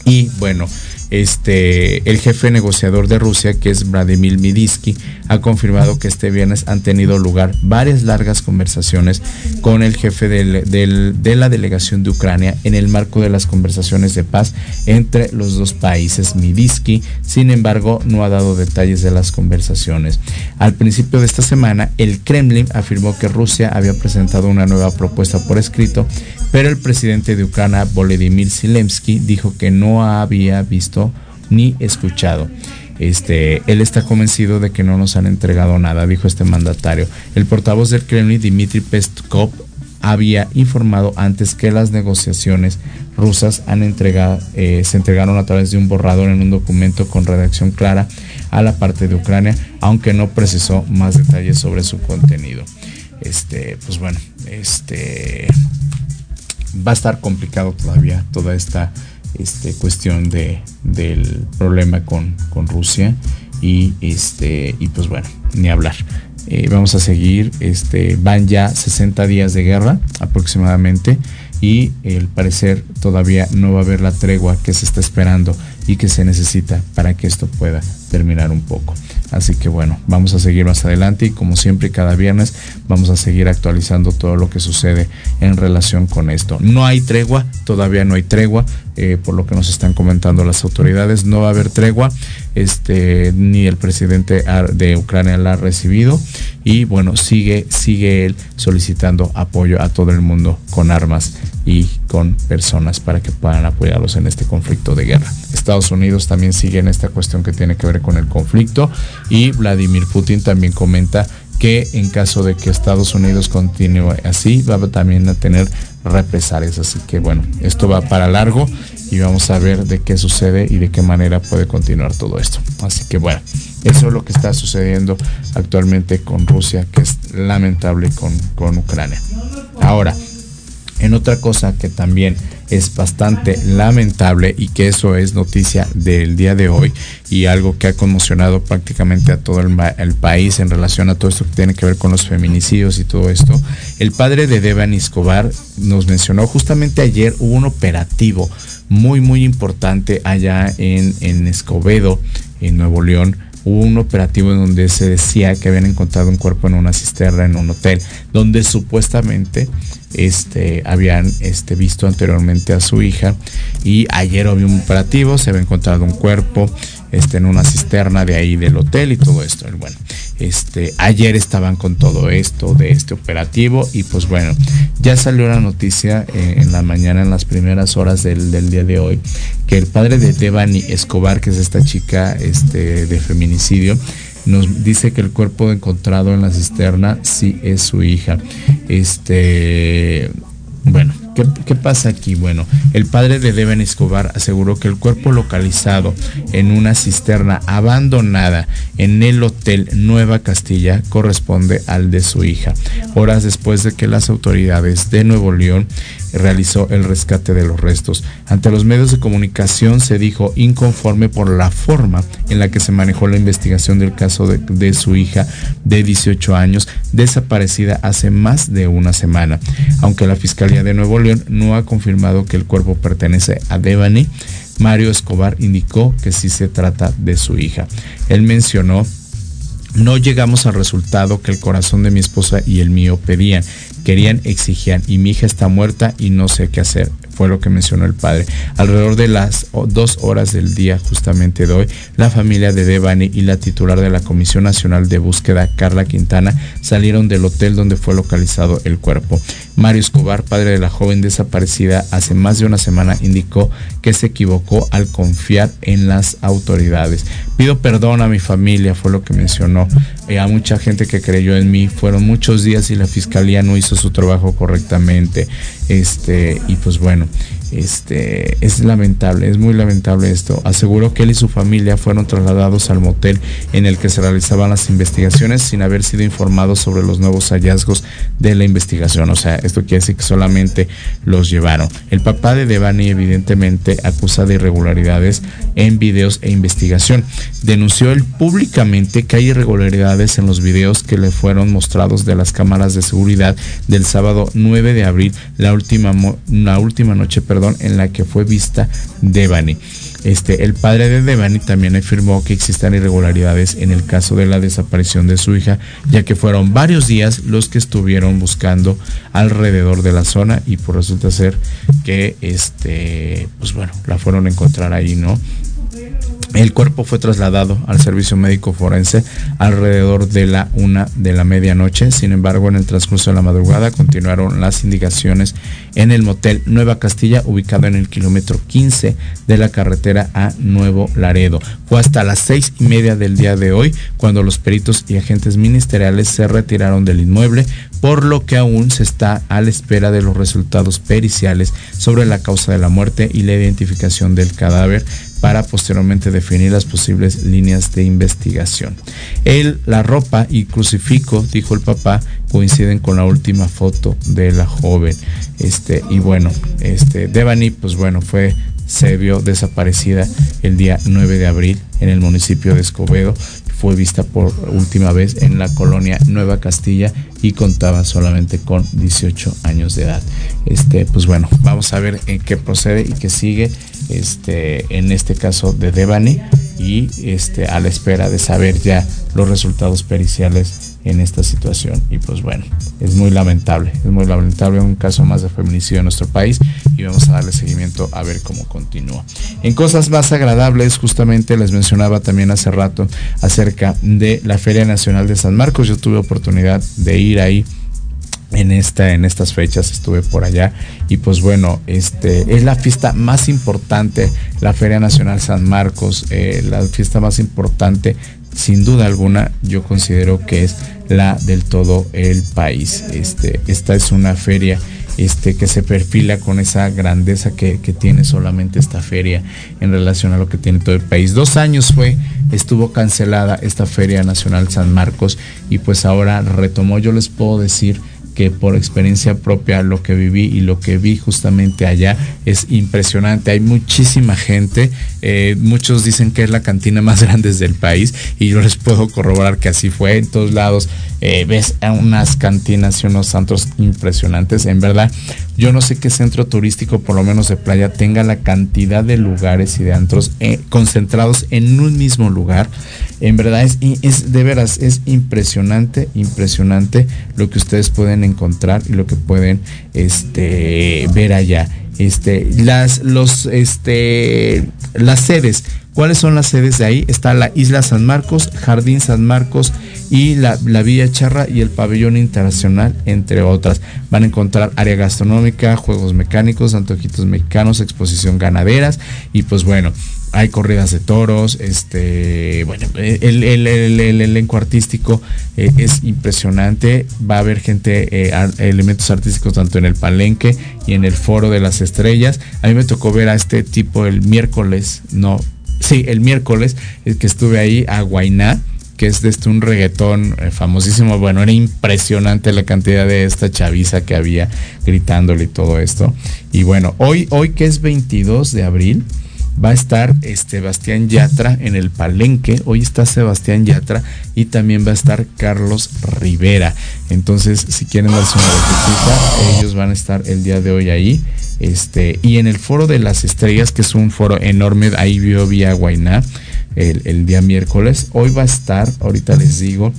Y bueno, este, el jefe negociador de Rusia, que es Vladimir Midinsky, ha confirmado que este viernes han tenido lugar varias largas conversaciones con el jefe de la delegación de Ucrania en el marco de las conversaciones de paz entre los dos países. Midinsky, sin embargo, no ha dado detalles de las conversaciones. Al principio de esta semana, el Kremlin afirmó que Rusia había presentado una nueva propuesta por escrito, pero el presidente de Ucrania, Volodymyr Zelensky, dijo que no había visto ni escuchado. Este, él está convencido de que no nos han entregado nada, dijo este mandatario. El portavoz del Kremlin, Dmitry Peskov, había informado antes que las negociaciones rusas han entregado, eh, se entregaron a través de un borrador en un documento con redacción clara a la parte de Ucrania, aunque no precisó más detalles sobre su contenido. Este, pues bueno, este va a estar complicado todavía toda esta este, cuestión de, del problema con, con, Rusia y este y pues bueno ni hablar eh, vamos a seguir este van ya 60 días de guerra aproximadamente y el parecer todavía no va a haber la tregua que se está esperando y que se necesita para que esto pueda terminar un poco. Así que bueno, vamos a seguir más adelante y como siempre cada viernes vamos a seguir actualizando todo lo que sucede en relación con esto. No hay tregua, todavía no hay tregua, eh, por lo que nos están comentando las autoridades, no va a haber tregua, este, ni el presidente de Ucrania la ha recibido y bueno, sigue, sigue él solicitando apoyo a todo el mundo con armas y con personas para que puedan apoyarlos en este conflicto de guerra. Estados Unidos también sigue en esta cuestión que tiene que ver con el conflicto y Vladimir Putin también comenta que en caso de que Estados Unidos continúe así, va también a tener represalias. Así que bueno, esto va para largo y vamos a ver de qué sucede y de qué manera puede continuar todo esto. Así que bueno, eso es lo que está sucediendo actualmente con Rusia, que es lamentable con, con Ucrania. Ahora, En otra cosa que también es bastante lamentable y que eso es noticia del día de hoy y algo que ha conmocionado prácticamente a todo el, país en relación a todo esto que tiene que ver con los feminicidios y todo esto. El padre de Devan Escobar nos mencionó justamente ayer hubo un operativo muy muy importante allá en, en Escobedo, en Nuevo León, hubo un operativo en donde se decía que habían encontrado un cuerpo en una cisterna en un hotel, donde supuestamente este, habían este, visto anteriormente a su hija y ayer había un operativo, se había encontrado un cuerpo este, en una cisterna de ahí del hotel y todo esto. Bueno, este, ayer estaban con todo esto de este operativo y pues bueno, ya salió la noticia eh, en la mañana, en las primeras horas del, del día de hoy, que el padre de Devani Escobar, que es esta chica este, de feminicidio, nos dice que el cuerpo encontrado en la cisterna sí es su hija. Este, bueno, ¿qué, qué pasa aquí? Bueno, el padre de Deven Escobar aseguró que el cuerpo localizado en una cisterna abandonada en el hotel Nueva Castilla corresponde al de su hija. Horas después de que las autoridades de Nuevo León realizó el rescate de los restos. Ante los medios de comunicación se dijo inconforme por la forma en la que se manejó la investigación del caso de, su hija de 18 años desaparecida hace más de una semana. Aunque la Fiscalía de Nuevo León no ha confirmado que el cuerpo pertenece a Devani, Mario Escobar indicó que sí se trata de su hija. Él mencionó no llegamos al resultado que el corazón de mi esposa y el mío pedían, querían, exigían, y mi hija está muerta y no sé qué hacer, fue lo que mencionó el padre. Alrededor de las dos horas del día justamente de hoy, la familia de Devani y la titular de la Comisión Nacional de Búsqueda, Carla Quintana, salieron del hotel donde fue localizado el cuerpo. Mario Escobar, padre de la joven desaparecida hace más de una semana, indicó que se equivocó al confiar en las autoridades. Pido perdón a mi familia, fue lo que mencionó. Eh, a mucha gente que creyó en mí. Fueron muchos días y la fiscalía no hizo su trabajo correctamente. Este, y pues bueno, este es lamentable, es muy lamentable esto. Aseguró que él y su familia fueron trasladados al motel en el que se realizaban las investigaciones sin haber sido informados sobre los nuevos hallazgos de la investigación. O sea, esto quiere decir que solamente los llevaron. El papá de Devani evidentemente acusa de irregularidades en videos e investigación. Denunció él públicamente que hay irregularidades en los videos que le fueron mostrados de las cámaras de seguridad del sábado 9 de abril, la última, la última noche perdón, en la que fue vista Devani. Este, el padre de Devani también afirmó que existen irregularidades en el caso de la desaparición de su hija, ya que fueron varios días los que estuvieron buscando alrededor de la zona y pues resulta ser que este, pues bueno, la fueron a encontrar ahí, ¿no? El cuerpo fue trasladado al servicio médico forense alrededor de la una de la medianoche. Sin embargo, en el transcurso de la madrugada continuaron las indicaciones en el motel Nueva Castilla, ubicado en el kilómetro 15 de la carretera a Nuevo Laredo. Fue hasta las seis y media del día de hoy cuando los peritos y agentes ministeriales se retiraron del inmueble, por lo que aún se está a la espera de los resultados periciales sobre la causa de la muerte y la identificación del cadáver para posteriormente definir las posibles líneas de investigación. Él, la ropa y crucifijo, dijo el papá, coinciden con la última foto de la joven. Este, y bueno, este, Devani, pues bueno, fue, se vio desaparecida el día 9 de abril en el municipio de Escobedo. Fue vista por última vez en la colonia Nueva Castilla y contaba solamente con 18 años de edad. Este, pues bueno, vamos a ver en qué procede y qué sigue este, en este caso de Devani y este, a la espera de saber ya los resultados periciales en esta situación. Y pues bueno, es muy lamentable, es muy lamentable un caso más de feminicidio en nuestro país y vamos a darle seguimiento a ver cómo continúa. En cosas más agradables, justamente les mencionaba también hace rato acerca de la Feria Nacional de San Marcos. Yo tuve oportunidad de ir ahí en esta en estas fechas estuve por allá y pues bueno este es la fiesta más importante la feria nacional San Marcos eh, la fiesta más importante sin duda alguna yo considero que es la del todo el país este esta es una feria este, que se perfila con esa grandeza que, que, tiene solamente esta feria en relación a lo que tiene todo el país. Dos años fue, estuvo cancelada esta Feria Nacional San Marcos y pues ahora retomó, yo les puedo decir que por experiencia propia lo que viví y lo que vi justamente allá es impresionante. Hay muchísima gente, eh, muchos dicen que es la cantina más grande del país y yo les puedo corroborar que así fue. En todos lados eh, ves unas cantinas y unos santos impresionantes. En verdad, yo no sé qué centro turístico, por lo menos de playa, tenga la cantidad de lugares y de antros eh, concentrados en un mismo lugar. En verdad es, es de veras, es impresionante, impresionante lo que ustedes pueden encontrar y lo que pueden este, ver allá. Este, las, los, este, las sedes. ¿Cuáles son las sedes de ahí? Está la Isla San Marcos, Jardín San Marcos y la, la Villa Charra y el Pabellón Internacional, entre otras. Van a encontrar área gastronómica, juegos mecánicos, antojitos mexicanos, exposición ganaderas y pues bueno, hay corridas de toros, este, bueno, el, el, el, el elenco artístico eh, es impresionante, va a haber gente, eh, elementos artísticos tanto en el palenque y en el foro de las estrellas. A mí me tocó ver a este tipo el miércoles, no, sí, el miércoles eh, que estuve ahí a Guainá que es de este un reggaetón eh, famosísimo. Bueno, era impresionante la cantidad de esta chaviza que había gritándole y todo esto. Y bueno, hoy, hoy que es 22 de abril, va a estar este Sebastián Yatra en el Palenque. Hoy está Sebastián Yatra y también va a estar Carlos Rivera. Entonces, si quieren darse una vueltecita, ellos van a estar el día de hoy ahí. Este, y en el Foro de las Estrellas, que es un foro enorme, ahí vio vía Guainá. El, el día miércoles. Hoy va a estar, ahorita les digo,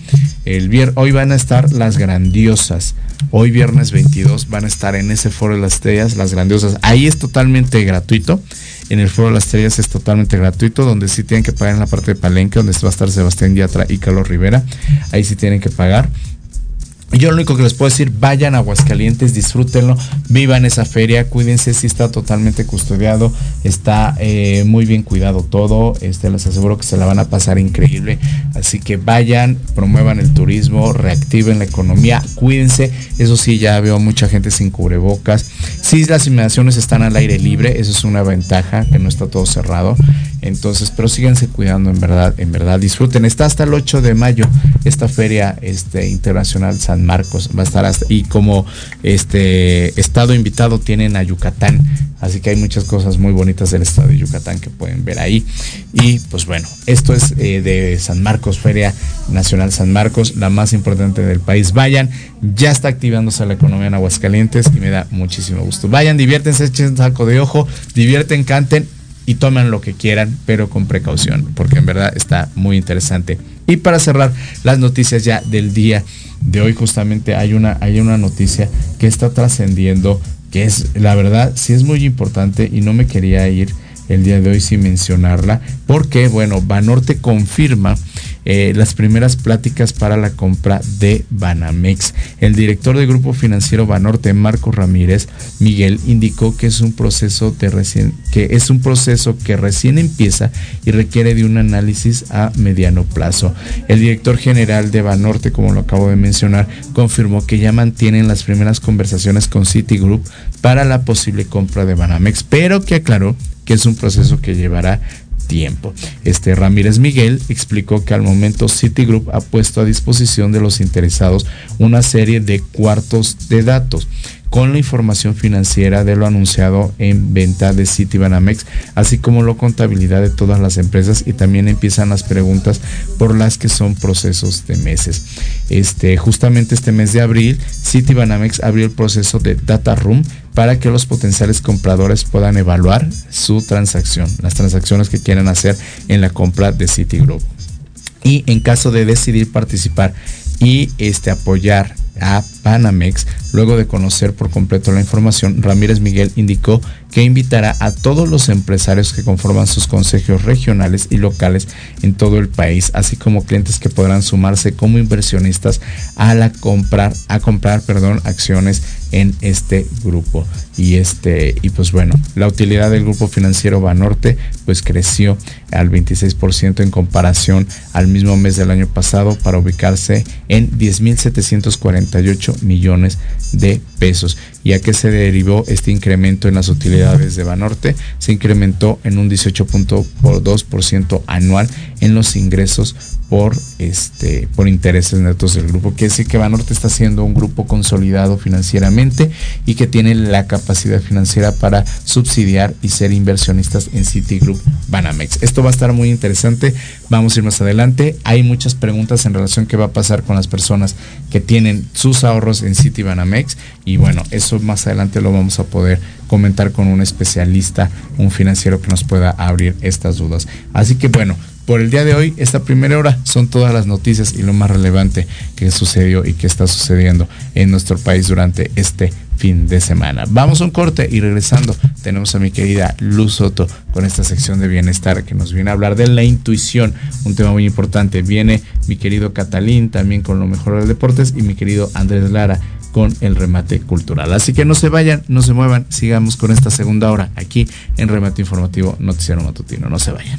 el vier, hoy van a estar las grandiosas. Hoy viernes 22 van a estar en ese foro de las estrellas, las grandiosas. Ahí es totalmente gratuito. En el foro de las estrellas es totalmente gratuito, donde sí tienen que pagar en la parte de Palenque, donde va a estar Sebastián Yatra y Carlos Rivera. Ahí sí tienen que pagar. Yo lo único que les puedo decir, vayan a Aguascalientes, disfrútenlo, vivan esa feria, cuídense, si está totalmente custodiado, está eh, muy bien cuidado todo, este les aseguro que se la van a pasar increíble, así que vayan, promuevan el turismo, reactiven la economía, cuídense, eso sí, ya veo mucha gente sin cubrebocas, sí las inmediaciones están al aire libre, eso es una ventaja, que no está todo cerrado, entonces, pero síganse cuidando en verdad, en verdad, disfruten, está hasta el 8 de mayo esta feria este, internacional San Marcos va a estar hasta y como este estado invitado tienen a Yucatán así que hay muchas cosas muy bonitas del estado de Yucatán que pueden ver ahí. Y pues bueno esto es eh, de San Marcos Feria Nacional San Marcos la más importante del país. Vayan ya está activándose la economía en Aguascalientes y me da muchísimo gusto. Vayan diviértense echen saco de ojo divierten canten y tomen lo que quieran, pero con precaución, porque en verdad está muy interesante. Y para cerrar las noticias ya del día de hoy, justamente hay una, hay una noticia que está trascendiendo, que es, la verdad, sí es muy importante y no me quería ir el día de hoy sin mencionarla, porque, bueno, Banorte confirma eh, las primeras pláticas para la compra de Banamex. El director del grupo financiero Banorte, Marco Ramírez Miguel, indicó que es un proceso que es un proceso que recién empieza y requiere de un análisis a mediano plazo. El director general de Banorte, como lo acabo de mencionar, confirmó que ya mantienen las primeras conversaciones con Citigroup para la posible compra de Banamex, pero que aclaró que es un proceso que llevará tiempo. Este Ramírez Miguel explicó que al momento Citigroup ha puesto a disposición de los interesados una serie de cuartos de datos con la información financiera de lo anunciado en venta de Citibanamex, así como la contabilidad de todas las empresas y también empiezan las preguntas por las que son procesos de meses. Este, justamente este mes de abril, Citibanamex abrió el proceso de Data Room para que los potenciales compradores puedan evaluar su transacción, las transacciones que quieran hacer en la compra de Citigroup. Y en caso de decidir participar y este apoyar a Panamex. Luego de conocer por completo la información, Ramírez Miguel indicó que invitará a todos los empresarios que conforman sus consejos regionales y locales en todo el país, así como clientes que podrán sumarse como inversionistas a la comprar, a comprar, perdón, acciones en este grupo. Y este, y pues bueno, la utilidad del grupo financiero Banorte pues creció al 26% en comparación al mismo mes del año pasado para ubicarse en 10.748 millones de pesos. ¿Y a qué se derivó este incremento en las utilidades de Banorte? Se incrementó en un 18.2% anual en los ingresos por este por intereses netos del grupo. Quiere decir que Banorte está siendo un grupo consolidado financieramente y que tiene la capacidad financiera para subsidiar y ser inversionistas en Citigroup Banamex. Esto va a estar muy interesante. Vamos a ir más adelante. Hay muchas preguntas en relación qué va a pasar con las personas que tienen sus ahorros en Citi Banamex y bueno, eso más adelante lo vamos a poder comentar con un especialista, un financiero que nos pueda abrir estas dudas. Así que bueno, por el día de hoy, esta primera hora son todas las noticias y lo más relevante que sucedió y que está sucediendo en nuestro país durante este fin de semana. Vamos a un corte y regresando tenemos a mi querida Luz Soto con esta sección de bienestar que nos viene a hablar de la intuición, un tema muy importante. Viene mi querido Catalín también con lo mejor del deportes y mi querido Andrés Lara con el remate cultural. Así que no se vayan, no se muevan, sigamos con esta segunda hora aquí en Remate Informativo Noticiero Matutino. No se vayan.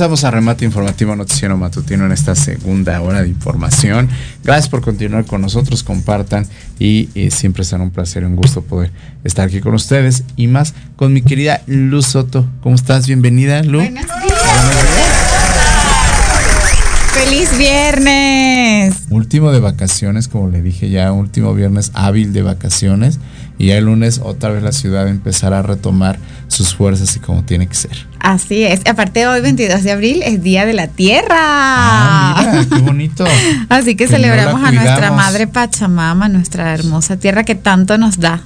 Regresamos a Remate Informativo Noticiero Matutino en esta segunda hora de información. Gracias por continuar con nosotros, compartan y eh, siempre será un placer y un gusto poder estar aquí con ustedes y más con mi querida Luz Soto. ¿Cómo estás? Bienvenida, Lu. ¡Feliz viernes! Último de vacaciones, como le dije ya, último viernes hábil de vacaciones. y ya el lunes otra vez la ciudad empezará a retomar sus fuerzas y como tiene que ser. Así es. Aparte, hoy, 22 de abril, es Día de la Tierra. Ah, mira, qué bonito. Así que, Que no la celebramos a nuestra madre Pachamama, nuestra hermosa tierra que tanto nos da.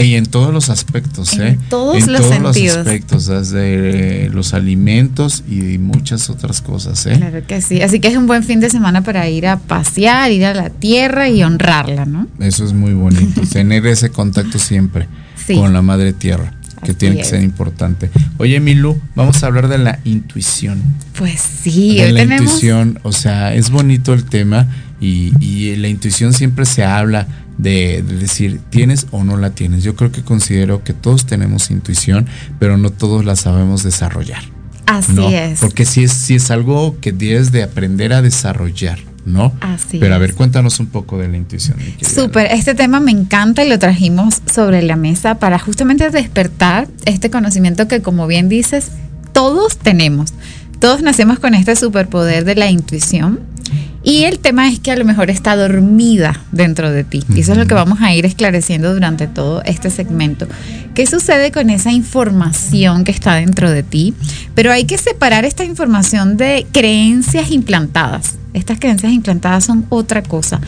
Y en todos los aspectos, En ¿eh? todos en los todos sentidos. los aspectos, desde los alimentos y muchas otras cosas, ¿eh? Claro que sí. Así que es un buen fin de semana para ir a pasear, ir a la tierra y honrarla, ¿no? Eso es muy bonito, tener ese contacto siempre Sí. con la madre tierra, que Así tiene que ser importante. Oye, Milu, vamos a hablar de la intuición. Pues sí, de la tenemos. intuición, o sea, es bonito el tema y, y la intuición siempre se habla de, de decir, ¿tienes o no la tienes? Yo creo que considero que todos tenemos intuición, pero no todos la sabemos desarrollar. Así ¿no? es. Porque sí es, sí es algo que debes de aprender a desarrollar, ¿no? Así Pero a ver, cuéntanos un poco de la intuición. Súper, este tema me encanta y lo trajimos sobre la mesa para justamente despertar este conocimiento que como bien dices, todos tenemos. Todos nacemos con este superpoder de la intuición y el tema es que a lo mejor está dormida dentro de ti. Y eso es lo que vamos a ir esclareciendo durante todo este segmento. ¿Qué sucede con esa información que está dentro de ti? Pero hay que separar esta información de creencias implantadas. Estas creencias implantadas son otra cosa.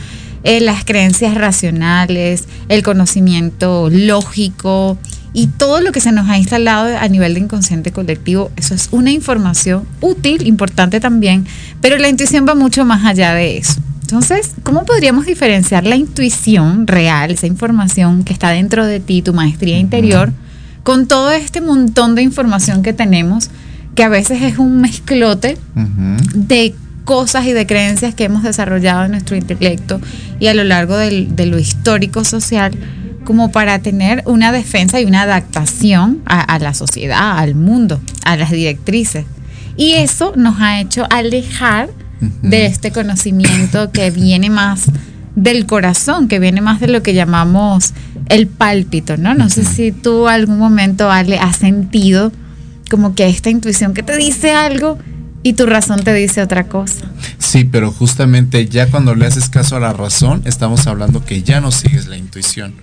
Eh, las creencias racionales, el conocimiento lógico y todo lo que se nos ha instalado a nivel de inconsciente colectivo, eso es una información útil, importante también, pero la intuición va mucho más allá de eso. Entonces, ¿cómo podríamos diferenciar la intuición real, esa información que está dentro de ti, tu maestría interior, con todo este montón de información que tenemos, que a veces es un mezclote de cosas y de creencias que hemos desarrollado en nuestro intelecto y a lo largo del- de lo histórico social como para tener una defensa y una adaptación a, a la sociedad, al mundo, a las directrices. Y eso nos ha hecho alejar de este conocimiento que viene más del corazón, que viene más de lo que llamamos el pálpito, ¿no? No sé si tú algún momento, Ale, has sentido como que esta intuición que te dice algo y tu razón te dice otra cosa. Sí, pero justamente ya cuando le haces caso a la razón, estamos hablando que ya no sigues la intuición,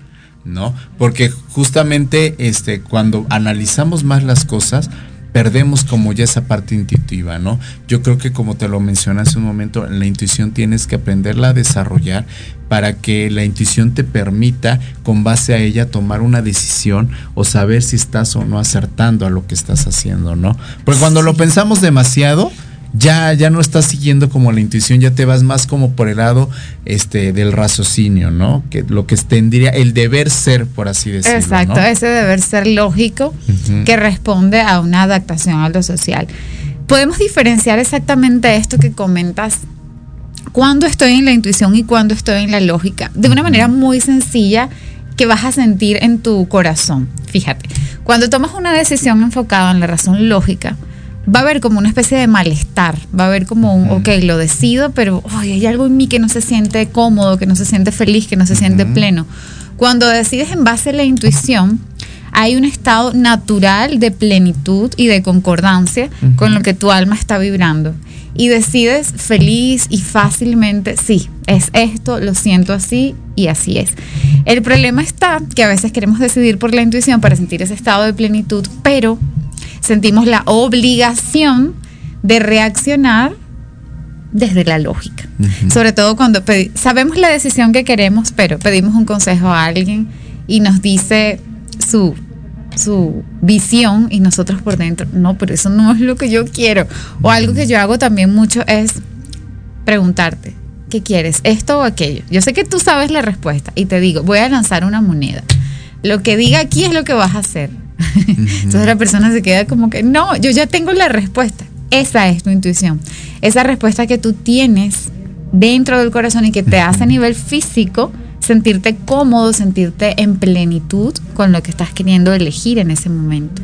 ¿no? Porque justamente este, cuando analizamos más las cosas, perdemos como ya esa parte intuitiva, ¿no? Yo creo que como te lo mencioné hace un momento, la intuición tienes que aprenderla a desarrollar para que la intuición te permita con base a ella tomar una decisión o saber si estás o no acertando a lo que estás haciendo, ¿no? Porque cuando lo pensamos demasiado, ya, ya no estás siguiendo como la intuición, ya te vas más como por el lado este, del raciocinio, ¿no? Que lo que tendría, el deber ser, por así decirlo. Exacto, ¿no? ese deber ser lógico que responde a una adaptación a lo social. Podemos diferenciar exactamente esto que comentas cuando estoy en la intuición y cuando estoy en la lógica, de una manera muy sencilla que vas a sentir en tu corazón. Fíjate, cuando tomas una decisión enfocada en la razón lógica, va a haber como una especie de malestar, va a haber como un, ok, lo decido, pero ay, hay algo en mí que no se siente cómodo, que no se siente feliz, que no se siente pleno. Cuando decides en base a la intuición, hay un estado natural de plenitud y de concordancia con lo que tu alma está vibrando. Y decides feliz y fácilmente, sí, es esto, lo siento así y así es. El problema está que a veces queremos decidir por la intuición para sentir ese estado de plenitud, pero sentimos la obligación de reaccionar desde la lógica. Sobre todo cuando sabemos la decisión que queremos, pero pedimos un consejo a alguien y nos dice su, su visión y nosotros por dentro, no, pero eso no es lo que yo quiero. O algo que yo hago también mucho es preguntarte, ¿qué quieres? ¿Esto o aquello? Yo sé que tú sabes la respuesta y te digo, voy a lanzar una moneda. Lo que diga aquí es lo que vas a hacer. Entonces la persona se queda como que, no, yo ya tengo la respuesta. Esa es tu intuición. Esa respuesta que tú tienes dentro del corazón y que te hace a nivel físico sentirte cómodo, sentirte en plenitud con lo que estás queriendo elegir en ese momento.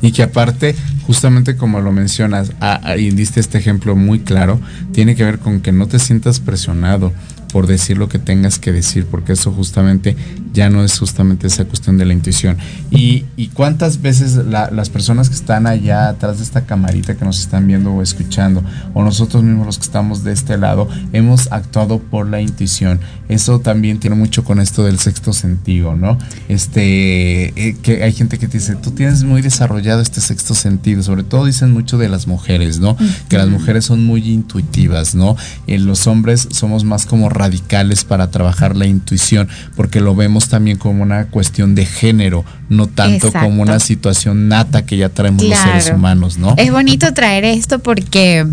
Y que aparte, justamente como lo mencionas, ah, y diste este ejemplo muy claro, tiene que ver con que no te sientas presionado por decir lo que tengas que decir, porque eso justamente ya no es justamente esa cuestión de la intuición. Y, y cuántas veces la- las personas que están allá atrás de esta camarita que nos están viendo o escuchando, o nosotros mismos los que estamos de este lado, hemos actuado por la intuición. Eso también tiene mucho con esto del sexto sentido, ¿no? Este, eh, que hay gente que te dice, tú tienes muy desarrollado este sexto sentido, sobre todo dicen mucho de las mujeres, ¿no? Que las mujeres son muy intuitivas, ¿no? Eh, los hombres somos más como radicales para trabajar la intuición, porque lo vemos también como una cuestión de género, no tanto Exacto. como una situación nata que ya traemos los seres humanos, ¿no? Es bonito traer esto porque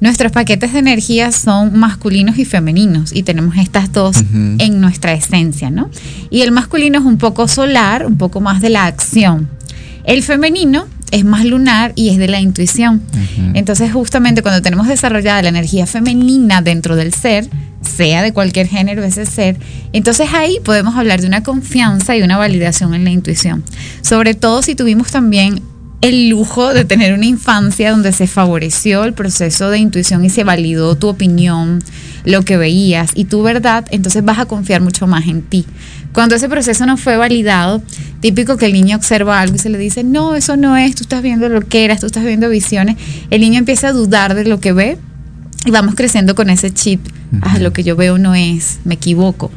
nuestros paquetes de energía son masculinos y femeninos y tenemos estas dos en nuestra esencia, ¿no? Y el masculino es un poco solar, un poco más de la acción. El femenino es más lunar y es de la intuición. Entonces, justamente cuando tenemos desarrollada la energía femenina dentro del ser, sea de cualquier género ese ser, entonces ahí podemos hablar de una confianza y una validación en la intuición. Sobre todo si tuvimos también el lujo de tener una infancia donde se favoreció el proceso de intuición y se validó tu opinión, lo que veías y tu verdad, entonces vas a confiar mucho más en ti. Cuando ese proceso no fue validado, típico que el niño observa algo y se le dice, no, eso no es, tú estás viendo lo que eras, tú estás viendo visiones, el niño empieza a dudar de lo que ve y vamos creciendo con ese chip, ah, lo que yo veo no es, me equivoco.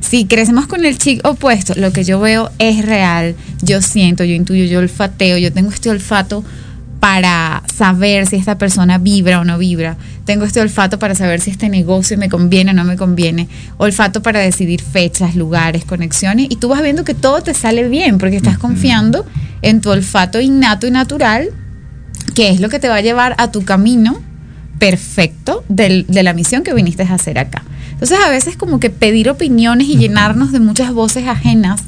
Si crecemos con el chip opuesto, lo que yo veo es real, yo siento, yo intuyo, yo olfateo, yo tengo este olfato para saber si esta persona vibra o no vibra. Tengo este olfato para saber si este negocio me conviene o no me conviene. Olfato para decidir fechas, lugares, conexiones. Y tú vas viendo que todo te sale bien porque estás confiando en tu olfato innato y natural, que es lo que te va a llevar a tu camino perfecto del- de la misión que viniste a hacer acá. Entonces a veces como que pedir opiniones y llenarnos de muchas voces ajenas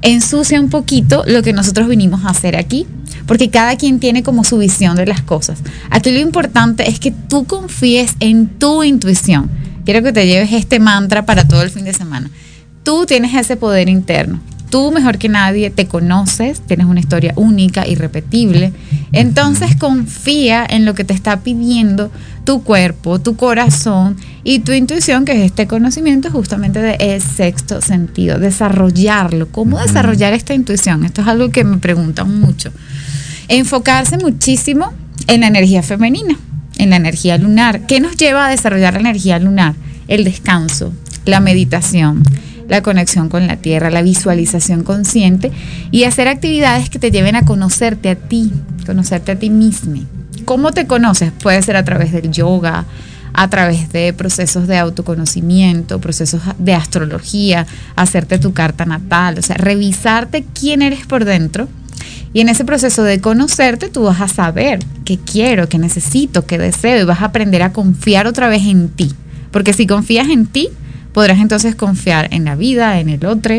ensucia un poquito lo que nosotros vinimos a hacer aquí, porque cada quien tiene como su visión de las cosas. Aquí lo importante es que tú confíes en tu intuición. Quiero que te lleves este mantra para todo el fin de semana. Tú tienes ese poder interno. Tú mejor que nadie te conoces, tienes una historia única, irrepetible. Entonces confía en lo que te está pidiendo tu cuerpo, tu corazón y tu intuición, que es este conocimiento justamente del sexto sentido, desarrollarlo. ¿Cómo desarrollar esta intuición? Esto es algo que me preguntan mucho. Enfocarse muchísimo en la energía femenina, en la energía lunar. ¿Qué nos lleva a desarrollar la energía lunar? El descanso, la meditación, la conexión con la tierra, la visualización consciente y hacer actividades que te lleven a conocerte a ti, conocerte a ti mismo. ¿Cómo te conoces? Puede ser a través del yoga, a través de procesos de autoconocimiento, procesos de astrología, hacerte tu carta natal, o sea, revisarte quién eres por dentro. Y en ese proceso de conocerte, tú vas a saber qué quiero, qué necesito, qué deseo, y vas a aprender a confiar otra vez en ti. Porque si confías en ti, podrás entonces confiar en la vida, en el otro,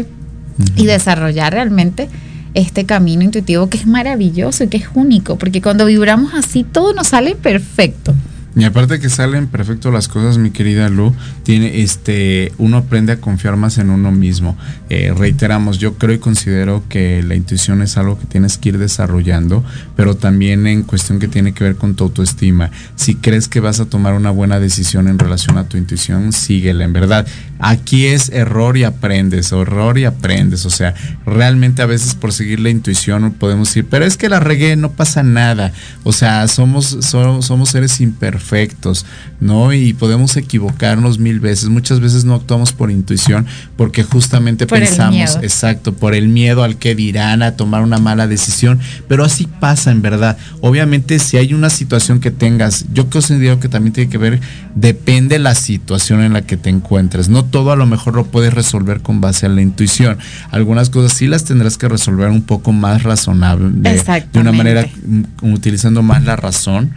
y desarrollar realmente este camino intuitivo que es maravilloso y que es único, porque cuando vibramos así, todo nos sale perfecto. Y aparte que salen perfecto las cosas, mi querida Lu, tiene este, uno aprende a confiar más en uno mismo. Eh, reiteramos, yo creo y considero que la intuición es algo que tienes que ir desarrollando, pero también en cuestión que tiene que ver con tu autoestima. Si crees que vas a tomar una buena decisión en relación a tu intuición, síguela, en verdad. Aquí es error y aprendes, o error y aprendes. O sea, realmente a veces por seguir la intuición podemos decir, pero es que la regué, no pasa nada. O sea, somos, somos, somos seres imperfectos, ¿no? Y podemos equivocarnos mil veces. Muchas veces no actuamos por intuición porque justamente Por pensamos, exacto, por el miedo al que dirán, a tomar una mala decisión. Pero así pasa, en verdad. Obviamente, si hay una situación que tengas, yo considero que también tiene que ver, depende la situación en la que te encuentres. No todo a lo mejor lo puedes resolver con base a la intuición. Algunas cosas sí las tendrás que resolver un poco más razonable, de, de una manera mm, utilizando más la razón.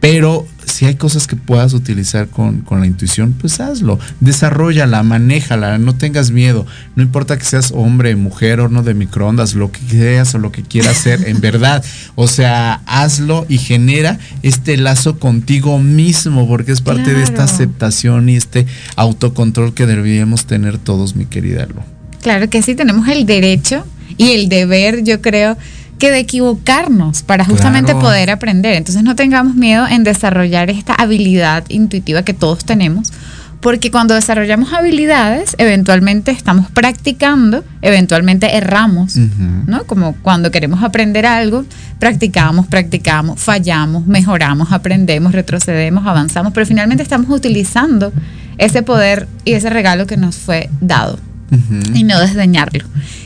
Pero si hay cosas que puedas utilizar con, con la intuición, pues hazlo. Desarrollala, manéjala, no tengas miedo. No importa que seas hombre, mujer, horno de microondas, lo que seas o lo que quieras ser, en verdad. O sea, hazlo y genera este lazo contigo mismo, porque es parte de esta aceptación y este autocontrol que deberíamos tener todos, mi querida Lu. Claro que sí, tenemos el derecho y el deber, yo creo, que de equivocarnos para justamente Claro. poder aprender. Entonces no tengamos miedo en desarrollar esta habilidad intuitiva que todos tenemos, Porque cuando desarrollamos habilidades, eventualmente estamos practicando, eventualmente erramos, ¿no? Como cuando queremos aprender algo, practicamos, practicamos, fallamos, mejoramos, aprendemos, retrocedemos, avanzamos, pero finalmente estamos utilizando ese poder y ese regalo que nos fue dado y no desdeñarlo.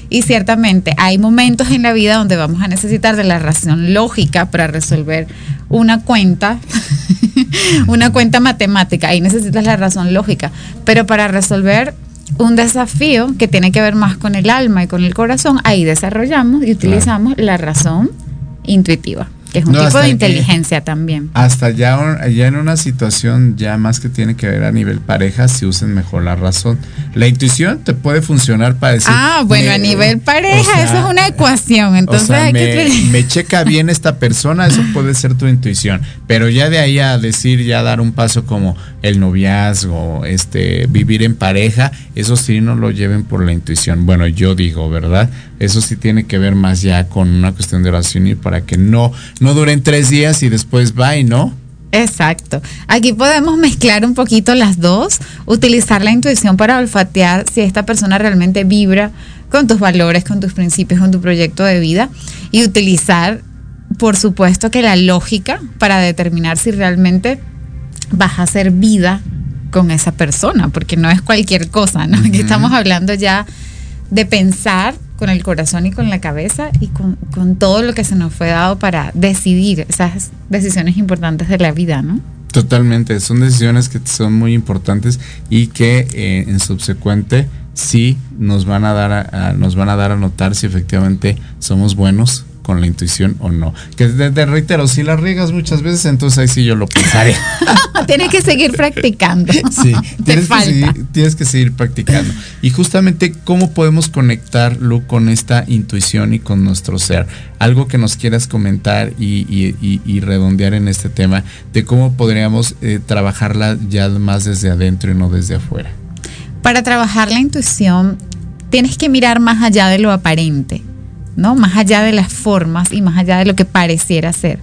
Y ciertamente hay momentos en la vida donde vamos a necesitar de la razón lógica para resolver una cuenta, una cuenta matemática. Ahí necesitas la razón lógica. Pero para resolver un desafío que tiene que ver más con el alma y con el corazón, ahí desarrollamos y utilizamos la razón intuitiva, que es un No, tipo de que- inteligencia también. Hasta ya, ya en una situación ya más que tiene que ver a nivel pareja, si usen mejor la razón. La intuición te puede funcionar para decir. Ah, bueno, me- a nivel pareja, o sea, eso es una ecuación. Entonces o sea, hay me, que me checa bien esta persona, eso puede ser tu intuición. Pero ya de ahí a decir, ya dar un paso como el noviazgo, este, vivir en pareja, eso sí no lo lleven por la intuición. Bueno, yo digo, ¿verdad? Eso sí tiene que ver más ya con una cuestión de oración y para que no, no duren tres días y después va y no. Exacto. Aquí podemos mezclar un poquito las dos, utilizar la intuición para olfatear si esta persona realmente vibra con tus valores, con tus principios, con tu proyecto de vida y utilizar, por supuesto, que la lógica para determinar si realmente vas a hacer vida con esa persona, porque no es cualquier cosa, ¿no? Aquí estamos hablando ya de pensar con el corazón y con la cabeza y con, con todo lo que se nos fue dado para decidir esas decisiones importantes de la vida, ¿no? Totalmente, son decisiones que son muy importantes y que eh, en subsecuente sí nos van a dar a, a- nos van a dar a notar si efectivamente somos buenos con la intuición o no. Que te, te reitero, si la riegas muchas veces, entonces ahí sí yo lo pensaré. Tienes que seguir practicando. Sí, tienes que, seguir, tienes que seguir practicando. Y justamente, ¿cómo podemos conectar, Lu, con esta intuición y con nuestro ser? Algo que nos quieras comentar y, y- y- y redondear en este tema de cómo podríamos eh, trabajarla ya más desde adentro y no desde afuera. Para trabajar la intuición, tienes que mirar más allá de lo aparente, ¿no? Más allá de las formas y más allá de lo que pareciera ser.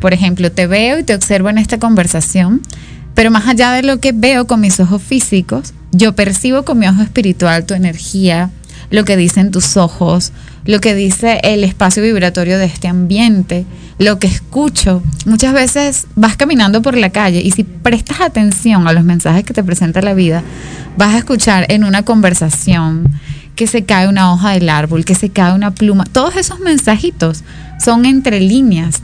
Por ejemplo, te veo y te observo en esta conversación, pero más allá de lo que veo con mis ojos físicos, yo percibo con mi ojo espiritual tu energía, lo que dicen tus ojos, lo que dice el espacio vibratorio de este ambiente, lo que escucho. Muchas veces vas caminando por la calle y si prestas atención a los mensajes que te presenta la vida, vas a escuchar en una conversación que se cae una hoja del árbol, que se cae una pluma. Todos esos mensajitos son entre líneas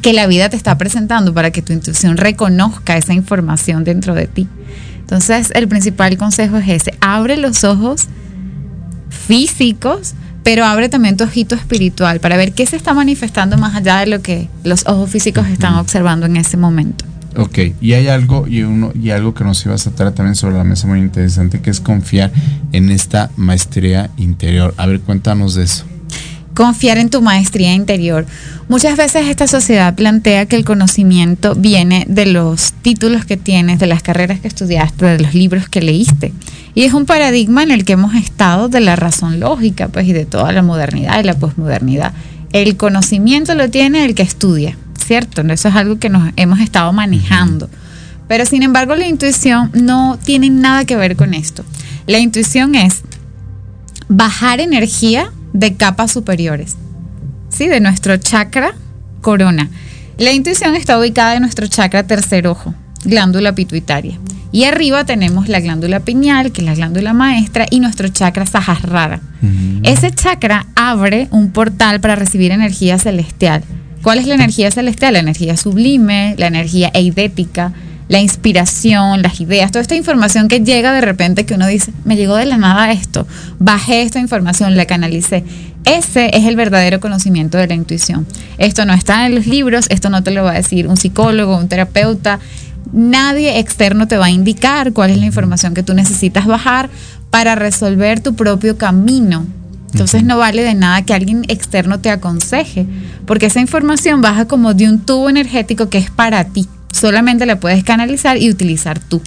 que la vida te está presentando para que tu intuición reconozca esa información dentro de ti. Entonces, el principal consejo es ese, abre los ojos físicos, pero abre también tu ojito espiritual para ver qué se está manifestando más allá de lo que los ojos físicos están observando en ese momento. Ok, y hay algo y uno y algo que nos ibas a traer también sobre la mesa muy interesante que es confiar en esta maestría interior. A ver, cuéntanos de eso. confiar en tu maestría interior. Muchas veces esta sociedad plantea que el conocimiento viene de los títulos que tienes, de las carreras que estudiaste, de los libros que leíste. Y es un paradigma en el que hemos estado de la razón lógica, pues, y de toda la modernidad y la posmodernidad. El conocimiento lo tiene el que estudia, ¿cierto? Eso es algo que nos hemos estado manejando. Pero sin embargo, la intuición no tiene nada que ver con esto. La intuición es bajar energía de capas superiores, ¿sí? De nuestro chakra corona. La intuición está ubicada en nuestro chakra tercer ojo, glándula pituitaria. Y arriba tenemos la glándula pineal, que es la glándula maestra, y nuestro chakra sahasrara. Ese chakra abre un portal para recibir energía celestial. ¿Cuál es la energía celestial? La energía sublime, la energía eidética, la inspiración, las ideas, toda esta información que llega de repente que uno dice, me llegó de la nada esto, bajé esta información, la canalicé. Ese es el verdadero conocimiento de la intuición. Esto no está en los libros, esto no te lo va a decir un psicólogo, un terapeuta. Nadie externo te va a indicar cuál es la información que tú necesitas bajar para resolver tu propio camino. Entonces no vale de nada que alguien externo te aconseje, porque esa información baja como de un tubo energético que es para ti. Solamente la puedes canalizar y utilizar tú.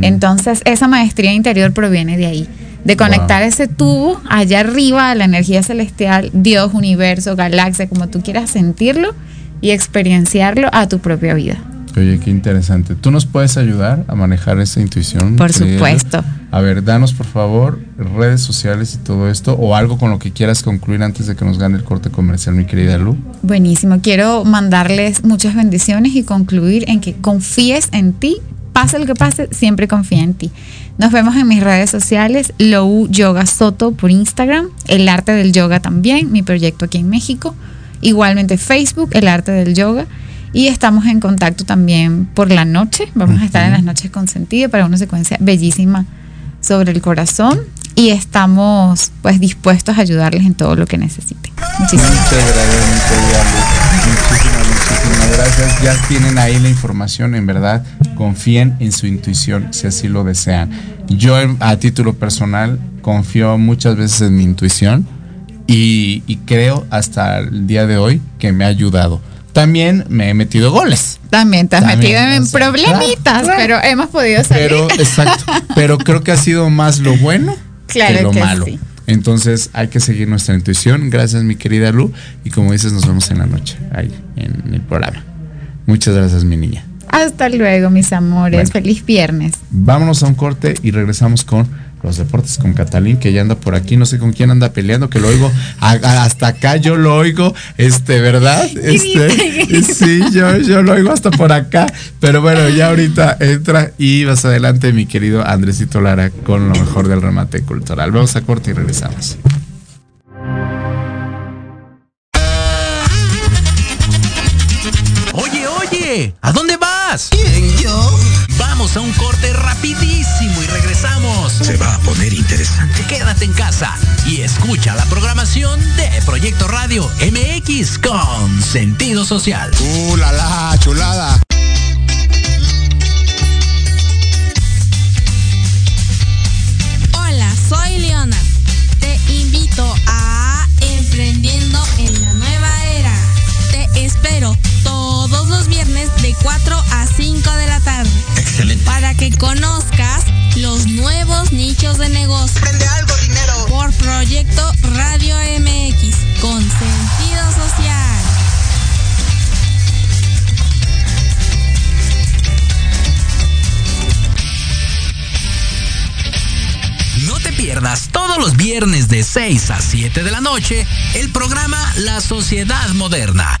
Entonces esa maestría interior proviene de ahí, de conectar ese tubo allá arriba a la energía celestial, Dios, universo, galaxia, como tú quieras sentirlo y experienciarlo a tu propia vida. Oye, qué interesante. ¿Tú nos puedes ayudar a manejar esa intuición? Por supuesto. A ver, danos por favor redes sociales y todo esto, o algo con lo que quieras concluir antes de que nos gane el corte comercial, mi querida Lu. Buenísimo. Quiero mandarles muchas bendiciones y concluir en que confíes en ti. Pase lo que pase, siempre confía en ti. Nos vemos en mis redes sociales, Lou Yoga Soto por Instagram, El Arte del Yoga también, mi proyecto aquí en México. Igualmente Facebook, El Arte del Yoga. Y estamos en contacto también por la noche. Vamos a estar en las noches con sentido para una secuencia bellísima sobre el corazón. Y estamos pues dispuestos a ayudarles en todo lo que necesiten. Muchísimas Muchas gracias. Muchísimas, muchísimas gracias. Ya tienen ahí la información, en verdad. Confíen en su intuición si así lo desean. Yo, a título personal, confío muchas veces en mi intuición y, y creo hasta el día de hoy que me ha ayudado. También me he metido goles. También te has También, metido en o sea, problemitas, claro, pero hemos podido salir. Pero, exacto. Pero creo que ha sido más lo bueno Claro que lo que malo. sí. Entonces hay que seguir nuestra intuición. Gracias, mi querida Lu. Y como dices, nos vemos en la noche, ahí, en el programa. Muchas gracias, mi niña. Hasta luego, mis amores. Bueno. Feliz viernes. Vámonos a un corte y regresamos con los deportes con Catalín, que ya anda por aquí. No sé con quién anda peleando, que lo oigo. a- a- hasta acá yo lo oigo, este, ¿verdad? Este, sí, yo, yo lo oigo hasta por acá. Pero bueno, ya ahorita entra y vas adelante, mi querido Andresito Lara, con lo mejor del remate cultural. Vamos a corte y regresamos. Oye, oye, ¿a dónde vas? Vamos a un corte rapidísimo y regresamos. Se va a poner interesante. Quédate en casa y escucha la programación de Proyecto Radio MX con sentido social. ¡Uh, la, la, chulada! Hola, soy Leona. Te invito a Emprendiendo en la Nueva Era. Te espero todos los viernes de 4 a Para que conozcas los nuevos nichos de negocio. Prende algo, dinero. Por Proyecto Radio MX con sentido social. No te pierdas todos los viernes de 6 a 7 de la noche el programa La Sociedad Moderna,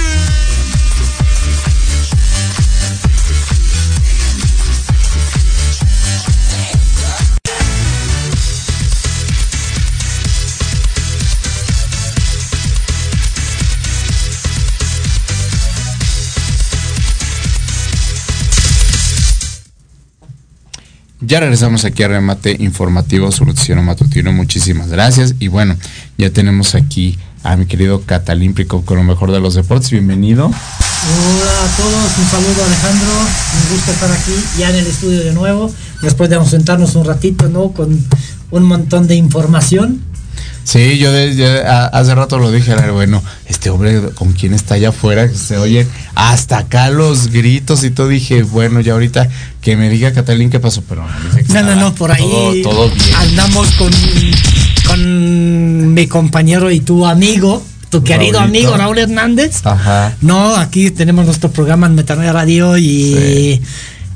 Ya regresamos aquí a Remate Informativo, noticiero matutino. Muchísimas gracias. Y bueno, ya tenemos aquí a mi querido Catalín con lo mejor de los deportes. Bienvenido. Hola a todos, un saludo Alejandro, un gusto estar aquí ya en el estudio de nuevo, después de ausentarnos un ratito, ¿no? Con un montón de información. Sí, yo desde hace rato lo dije, era bueno, este hombre con quien está allá afuera, que se oyen hasta acá los gritos y todo, dije, bueno, ya ahorita que me diga Catalín qué pasó, pero no, No, no, por ahí todo, todo bien. andamos con, con mi compañero y tu amigo, tu querido Raulito. amigo Raúl Hernández. Ajá. No, aquí tenemos nuestro programa en Metanoia Radio y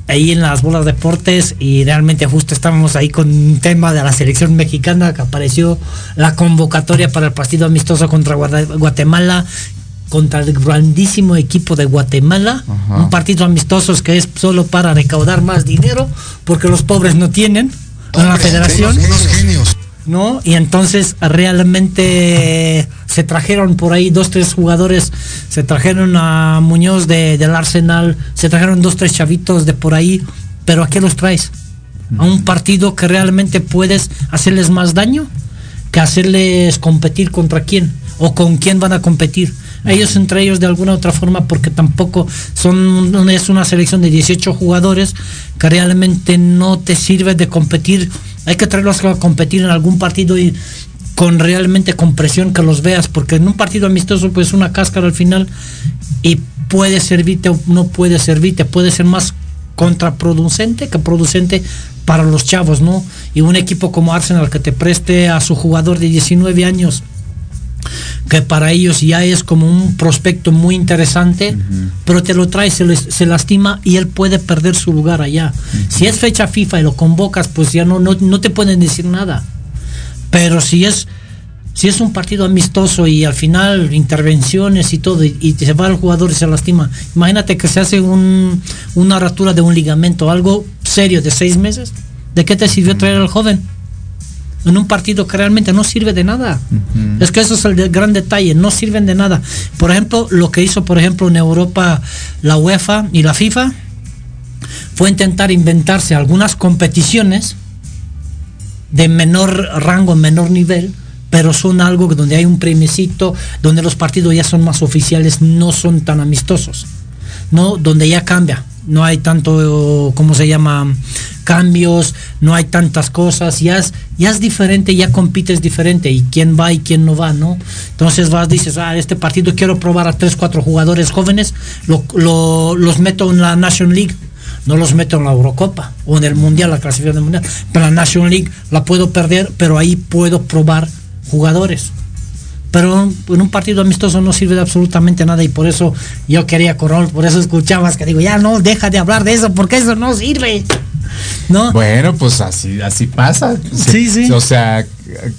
ahí en las bolas deportes y realmente justo estábamos ahí con un tema de la selección mexicana que apareció la convocatoria para el partido amistoso contra Guatemala contra el grandísimo equipo de Guatemala, Ajá. un partido amistoso que es solo para recaudar más dinero porque los pobres no tienen en la federación. genios. ¿No? Y entonces realmente se trajeron por ahí dos, tres jugadores, se trajeron a Muñoz de, del Arsenal, se trajeron dos, tres chavitos de por ahí, pero ¿a qué los traes? A un partido que realmente puedes hacerles más daño que hacerles competir contra quién o con quién van a competir. Ellos entre ellos de alguna otra forma porque tampoco son es una selección de 18 jugadores que realmente no te sirve de competir. Hay que traerlos a competir en algún partido y con realmente con presión que los veas porque en un partido amistoso pues una cáscara al final y puede servirte o no puede servirte, puede ser más contraproducente que producente para los chavos, ¿no? Y un equipo como Arsenal que te preste a su jugador de 19 años, que para ellos ya es como un prospecto muy interesante, pero te lo trae, se, les- se lastima y él puede perder su lugar allá. Si es fecha FIFA y lo convocas, pues ya no, no, no te pueden decir nada. Pero si es si es un partido amistoso y al final intervenciones y todo y, y se va el jugador y se lastima, imagínate que se hace un- una rotura de un ligamento, algo serio de seis meses, ¿de qué te sirvió traer al joven? En un partido que realmente no sirve de nada. Es que eso es el de- gran detalle, no sirven de nada. Por ejemplo, lo que hizo, por ejemplo, en Europa la UEFA y la FIFA fue intentar inventarse algunas competiciones de menor rango, menor nivel, pero son algo donde hay un premiecito, donde los partidos ya son más oficiales, no son tan amistosos, no, donde ya cambia, no hay tanto, ¿cómo se llama? Cambios, no hay tantas cosas, ya es, ya es diferente, ya compites diferente, y quién va y quién no va, ¿no? Entonces vas, dices, ah, este partido quiero probar a tres, cuatro jugadores jóvenes, lo- lo- los meto en la National League, no los meto en la Eurocopa o en el Mundial, la clasificación del Mundial. Pero la National League la puedo perder, pero ahí puedo probar jugadores. Pero en un partido amistoso no sirve de absolutamente nada y por eso yo quería correr, por eso escuchabas que digo, ya no, deja de hablar de eso porque eso no sirve. ¿No? Bueno, pues así, así pasa. Sí, sí. O sea,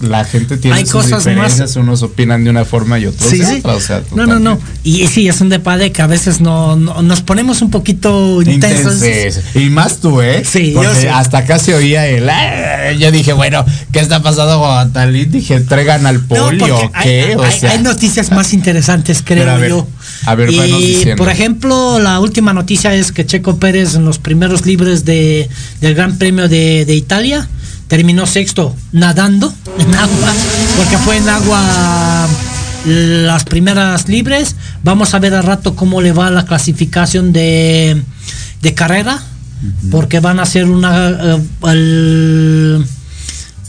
la gente tiene Hay sus cosas diferencias, unos opinan de una forma y otros Sí, de sí. otra. O sea, No, no, no. Y sí, es un depade que a veces no, no- nos ponemos un poquito intensos. Intensos. Y más tú, ¿eh? Sí, yo Porque sí. hasta acá se oía el. "Ah", Yo dije, bueno, ¿qué está pasando con Talín? Dije, ¿entregan al No, polio porque o qué? hay, o hay- sea, hay noticias más interesantes, creo Pero a ver, yo. a ver, y, por ejemplo, la última noticia es que Checo Pérez en los primeros libres de, del Gran Premio de, de Italia terminó sexto nadando en agua, porque fue en agua las primeras libres. Vamos a ver al rato cómo le va la clasificación de, de carrera, porque van a hacer una... eh, el-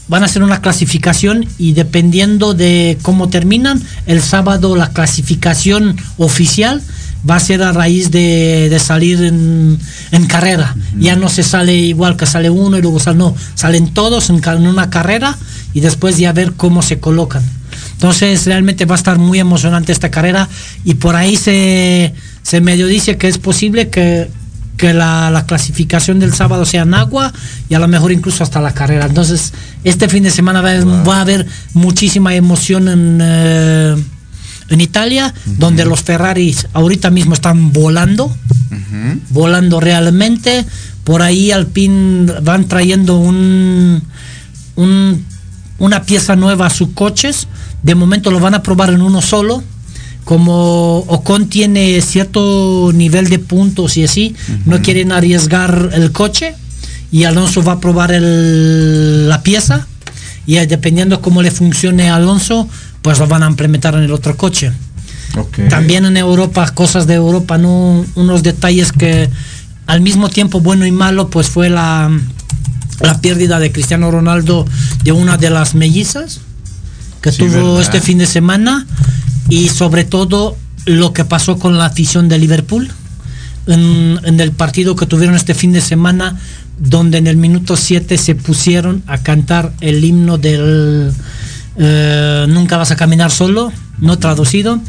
van a hacer una clasificación y dependiendo de cómo terminan, el sábado la clasificación oficial va a ser a raíz de, de salir en, en carrera. Ya no se sale igual que sale uno y luego sale, no, salen todos en, una carrera y después ya ver cómo se colocan. Entonces realmente va a estar muy emocionante esta carrera y por ahí se, se medio dice que es posible que, que la, la clasificación del sábado sea en agua y a lo mejor incluso hasta la carrera. Entonces, este fin de semana va, a- va a haber muchísima emoción en, eh, en Italia, donde los Ferraris ahorita mismo están volando, volando realmente. Por ahí Alpine van trayendo un, un- una pieza nueva a sus coches. De momento lo van a probar en uno solo. Como Ocon tiene cierto nivel de puntos y así, no quieren arriesgar el coche y Alonso va a probar el- la pieza y dependiendo cómo le funcione a Alonso, pues lo van a implementar en el otro coche. También en Europa, cosas de Europa, ¿no? unos detalles que al mismo tiempo bueno y malo, pues fue la, la pérdida de Cristiano Ronaldo de una de las mellizas que Sí, tuvo ¿verdad? este fin de semana y sobre todo lo que pasó con la afición de Liverpool en, en el partido que tuvieron este fin de semana donde en el minuto 7 se pusieron a cantar el himno del eh, Nunca vas a caminar solo no traducido.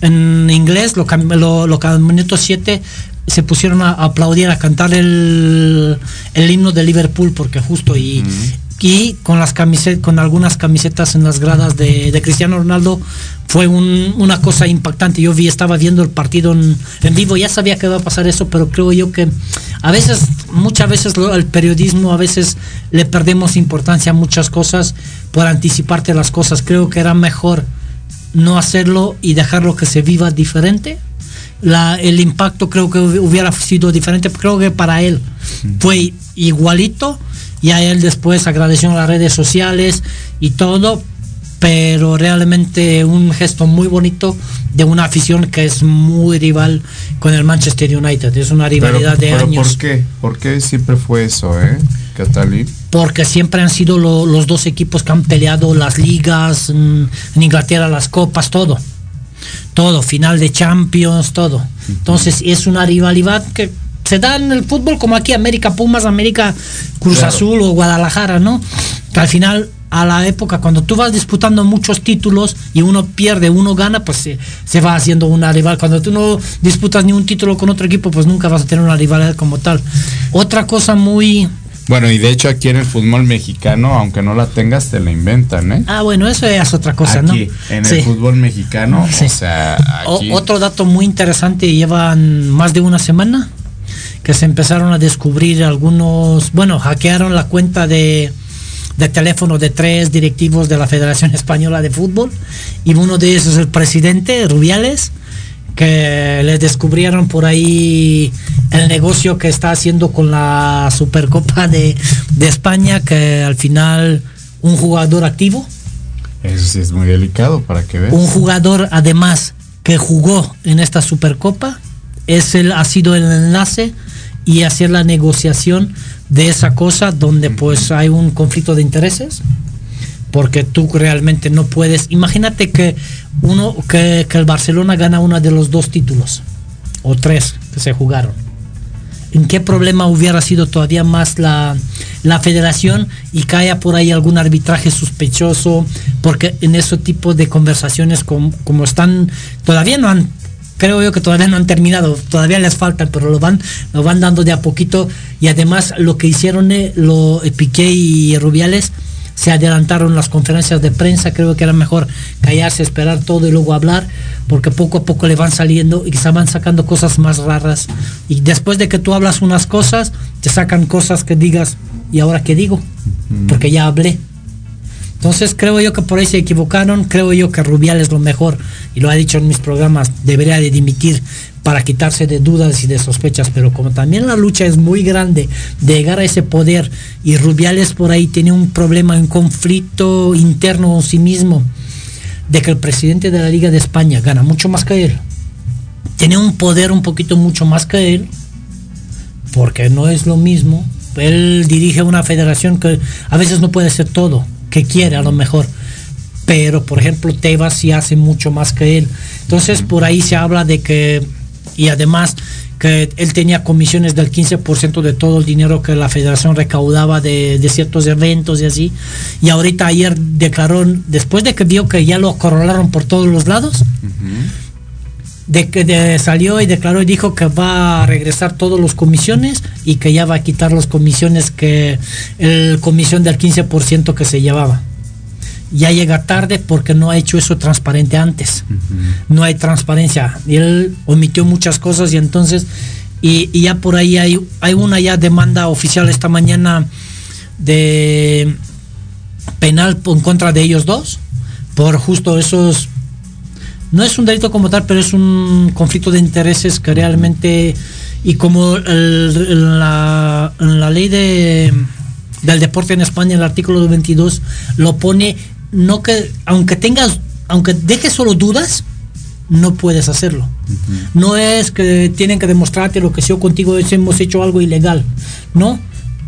En inglés, lo, cam- lo, lo que al minuto 7 se pusieron a aplaudir, a cantar el, el himno de Liverpool, porque justo y, y con las camisetas, con algunas camisetas en las gradas de, Cristiano Ronaldo fue un- una cosa impactante. Yo vi, estaba viendo el partido en, en vivo, ya sabía que iba a pasar eso, pero creo yo que a veces, muchas veces lo- el periodismo, a veces le perdemos importancia a muchas cosas por anticiparte las cosas. Creo que era mejor no hacerlo y dejarlo que se viva diferente. La, el impacto creo que hubi- hubiera sido diferente. Creo que para él fue igualito y a él después agradeció las redes sociales y todo, pero realmente un gesto muy bonito de una afición que es muy rival con el Manchester United. Es una rivalidad de pero años. ¿Por qué? ¿Por qué siempre fue eso, eh? Catalí. porque siempre han sido lo- los dos equipos que han peleado las ligas, mm, en Inglaterra las copas, todo. Todo, final de Champions, todo. Entonces es una rivalidad que se da en el fútbol como aquí, América Pumas, América Cruz Claro. Azul o Guadalajara, ¿no? Que al final, a la época, cuando tú vas disputando muchos títulos y uno pierde, uno gana, pues se, se va haciendo una rival. Cuando tú no disputas ni un título con otro equipo, pues nunca vas a tener una rivalidad como tal. Otra cosa muy, Bueno, y de hecho aquí en el fútbol mexicano, aunque no la tengas, te la inventan, ¿eh? Ah, bueno, eso es otra cosa, aquí, ¿no? en Sí. el fútbol mexicano, Sí. o sea, O- otro dato muy interesante, llevan más de una semana que se empezaron a descubrir algunos, bueno, hackearon la cuenta de, de teléfono de tres directivos de la Federación Española de Fútbol y uno de ellos es el presidente, Rubiales, que les descubrieron por ahí el negocio que está haciendo con la Supercopa de, de España, que al final un jugador activo, Eso sí es muy delicado para que veas. un jugador además que jugó en esta Supercopa es el ha sido el enlace y hacer la negociación de esa cosa donde pues hay un conflicto de intereses porque tú realmente no puedes. Imagínate que uno que, que el Barcelona gana uno de los dos títulos o tres que se jugaron. En qué problema hubiera sido todavía más la, la federación y haya por ahí algún arbitraje sospechoso, porque en ese tipo de conversaciones com- como, están, todavía no han, creo yo que todavía no han terminado, todavía les faltan, pero lo van, lo van dando de a poquito. Y además lo que hicieron eh, lo, eh, Piqué y Rubiales se adelantaron las conferencias de prensa, creo que era mejor callarse, esperar todo y luego hablar, porque poco a poco le van saliendo y se van sacando cosas más raras. Y después de que tú hablas unas cosas, te sacan cosas que digas, ¿y ahora qué digo? Porque ya hablé. Entonces creo yo que por ahí se equivocaron, creo yo que Rubiales lo mejor, y lo ha dicho en mis programas, debería de dimitir para quitarse de dudas y de sospechas, pero como también la lucha es muy grande de llegar a ese poder y Rubiales por ahí tiene un problema, un conflicto interno en sí mismo, de que el presidente de la Liga de España gana mucho más que él, tiene un poder un poquito mucho más que él, porque no es lo mismo. Él dirige una federación que a veces no puede ser todo, que quiere a lo mejor. Pero, por ejemplo, Tebas sí hace mucho más que él. Entonces, por ahí se habla de que, y además, que él tenía comisiones del 15% de todo el dinero que la federación recaudaba de, de ciertos eventos y así. Y ahorita ayer declaró, después de que vio que ya lo acorralaron por todos los lados, de que de- salió y declaró y dijo que va a regresar todos los comisiones y que ya va a quitar las comisiones que el comisión del 15% que se llevaba. Ya llega tarde porque no ha hecho eso transparente antes. No hay transparencia. Y él omitió muchas cosas y entonces y, y ya por ahí hay, hay una ya demanda oficial esta mañana de penal en contra de ellos dos por justo esos no es un delito como tal, pero es un conflicto de intereses que realmente, y como el- en la, en la ley de, del deporte en España, el artículo 22 lo pone, no que, aunque tengas, aunque dejes solo dudas, no puedes hacerlo. No es que tienen que demostrarte lo que yo contigo hemos hecho algo ilegal, ¿no?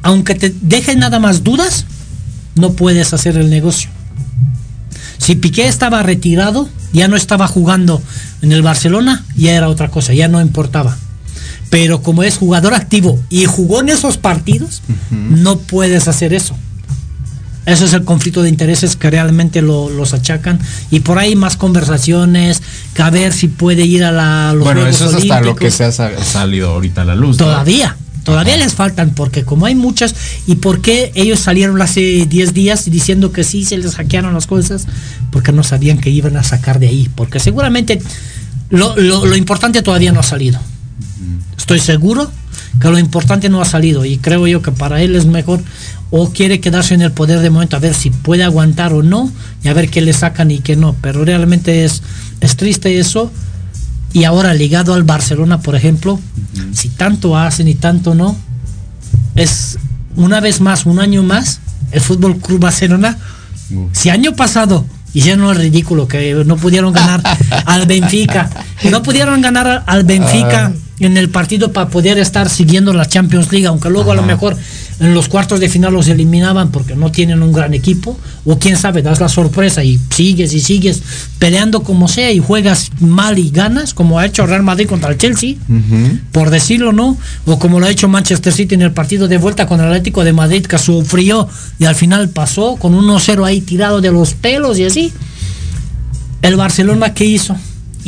Aunque te dejen nada más dudas, no puedes hacer el negocio. Si Piqué estaba retirado, ya no estaba jugando en el Barcelona, ya era otra cosa, ya no importaba. Pero como es jugador activo y jugó en esos partidos, no puedes hacer eso. Eso es el conflicto de intereses que realmente lo- los achacan. Y por ahí más conversaciones, que a ver si puede ir a la, los Bueno, Juegos eso es hasta lo que se ha sa- salido ahorita a la luz. ¿no? Todavía, les faltan, porque como hay muchas, ¿y por qué ellos salieron hace 10 días diciendo que sí se les hackearon las cosas? Porque no sabían que iban a sacar de ahí, porque seguramente lo, lo- lo importante todavía no ha salido. Estoy seguro que lo importante no ha salido y creo yo que para él es mejor o quiere quedarse en el poder de momento a ver si puede aguantar o no y a ver qué le sacan y qué no. Pero realmente es, es triste eso. Y ahora ligado al Barcelona, por ejemplo, si tanto hacen y tanto no, es una vez más, un año más, el Fútbol Club Barcelona. Si año pasado hicieron el ridículo, que no pudieron ganar al Benfica, no pudieron ganar al Benfica en el partido para poder estar siguiendo la Champions League, aunque luego a lo mejor en los cuartos de final los eliminaban porque no tienen un gran equipo, o quién sabe, das la sorpresa y sigues y sigues peleando como sea y juegas mal y ganas, como ha hecho Real Madrid contra el Chelsea por decirlo no, o como lo ha hecho Manchester City en el partido de vuelta con el Atlético de Madrid que sufrió y al final pasó con 1-0 ahí tirado de los pelos y así. El Barcelona, ¿qué hizo?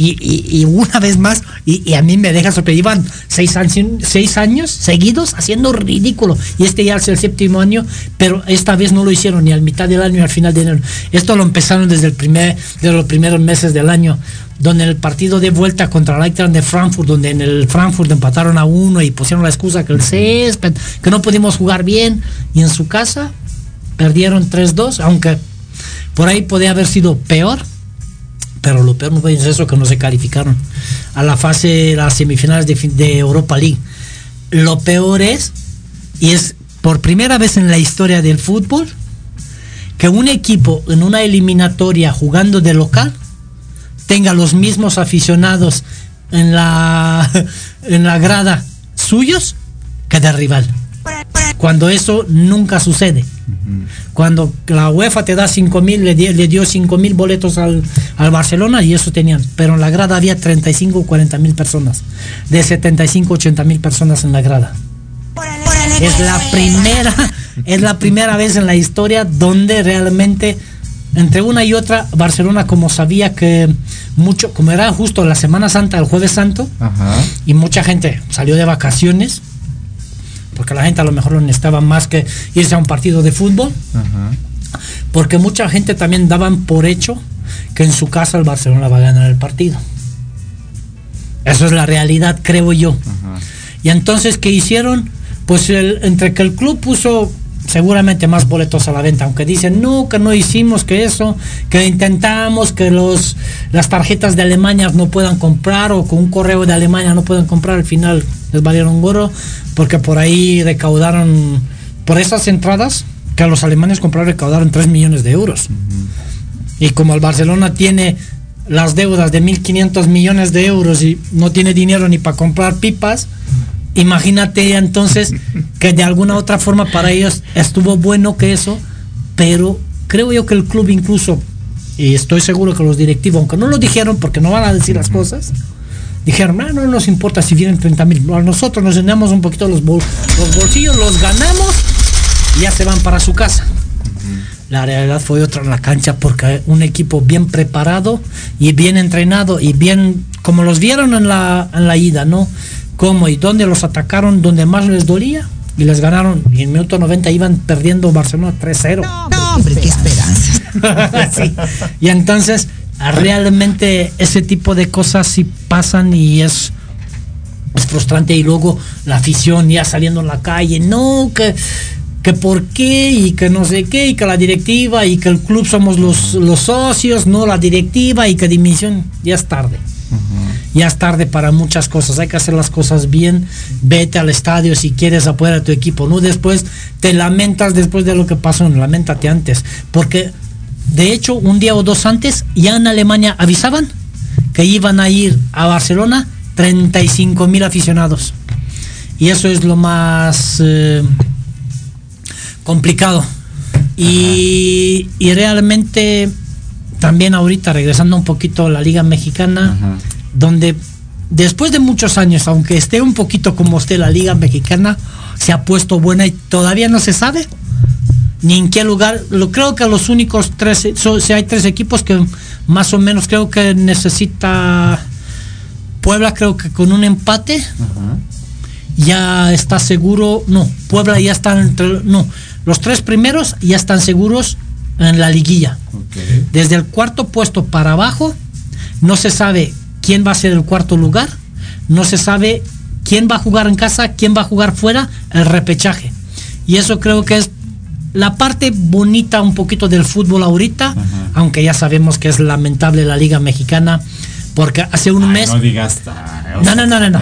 Y, y- y una vez más, y, y a mí me deja sorprendido, iban seis años, seis años seguidos haciendo ridículo. Y este ya es el séptimo año, pero esta vez no lo hicieron ni al mitad del año ni al final del año. Esto lo empezaron desde el primer, de los primeros meses del año, donde el partido de vuelta contra el Eintracht de Frankfurt, donde en el Frankfurt empataron a uno y pusieron la excusa que el césped, que no pudimos jugar bien, y en su casa perdieron 3-2, aunque por ahí podía haber sido peor, pero lo peor no fue eso que no se calificaron a la fase, las semifinales de, Europa League. Lo peor es, y es por primera vez en la historia del fútbol, que un equipo en una eliminatoria jugando de local tenga los mismos aficionados en la, en la grada suyos que de rival. Cuando eso nunca sucede. Cuando la UEFA te da 5 mil, le, di- le dio 5 mil boletos al, al Barcelona y eso tenían. Pero en la grada había 35 o 40 mil personas. De 75 80 mil personas en la grada. Es la primera, es la primera vez en la historia donde realmente entre una y otra Barcelona como sabía que mucho, como era justo la Semana Santa, el jueves santo, Ajá. y mucha gente salió de vacaciones, porque la gente a lo mejor lo necesitaba más que irse a un partido de fútbol, Ajá. porque mucha gente también daban por hecho que en su casa el Barcelona va a ganar el partido. Eso es la realidad, creo yo. Y entonces, ¿qué hicieron? Pues el- entre que el club puso seguramente más boletos a la venta, aunque dicen, no, que no hicimos que eso, que intentamos que los, las tarjetas de Alemania no puedan comprar o con un correo de Alemania no puedan comprar, al final les valieron gorro, porque por ahí recaudaron, por esas entradas que los alemanes compraron, recaudaron 3 millones de euros. Y como el Barcelona tiene las deudas de 1.500 millones de euros y no tiene dinero ni para comprar pipas, imagínate entonces que de alguna otra forma para ellos estuvo bueno que eso, pero creo yo que el club incluso, y estoy seguro que los directivos, aunque no lo dijeron porque no van a decir las cosas, dijeron, "Ah, no nos importa si vienen 30 mil, nosotros nos llenamos un poquito los, bol- los bolsillos, los ganamos y ya se van para su casa. La realidad fue otra en la cancha porque un equipo bien preparado y bien entrenado y bien, como los vieron en la, en la ida, ¿no? Cómo y dónde los atacaron, donde más les dolía y les ganaron. Y en minuto 90 iban perdiendo Barcelona 3-0. No, hombre, qué esperanza. Sí. Y entonces, realmente ese tipo de cosas sí pasan y es, es frustrante. Y luego la afición ya saliendo en la calle, no, que, que por qué y que no sé qué, y que la directiva y que el club somos los, los socios, no la directiva y que dimisión, ya es tarde. Ya es tarde para muchas cosas, hay que hacer las cosas bien, vete al estadio si quieres apoyar a tu equipo, no después te lamentas después de lo que pasó, lamentate antes, porque de hecho un día o dos antes ya en Alemania avisaban que iban a ir a Barcelona 35 mil aficionados. Y eso es lo más eh, complicado. Y, y realmente también ahorita regresando un poquito a la liga mexicana donde después de muchos años aunque esté un poquito como esté la liga mexicana se ha puesto buena y todavía no se sabe ni en qué lugar. Lo creo que los únicos tres, so- si hay tres equipos que más o menos creo que necesita Puebla, creo que con un empate ya está seguro. No, Puebla ya está entre, no, los tres primeros ya están seguros en la liguilla. Desde el cuarto puesto para abajo, no se sabe quién va a ser el cuarto lugar, no se sabe quién va a jugar en casa, quién va a jugar fuera, el repechaje. Y eso creo que es la parte bonita un poquito del fútbol ahorita, aunque ya sabemos que es lamentable la liga mexicana, porque hace un mes... No digas. o No, no, no, no, no.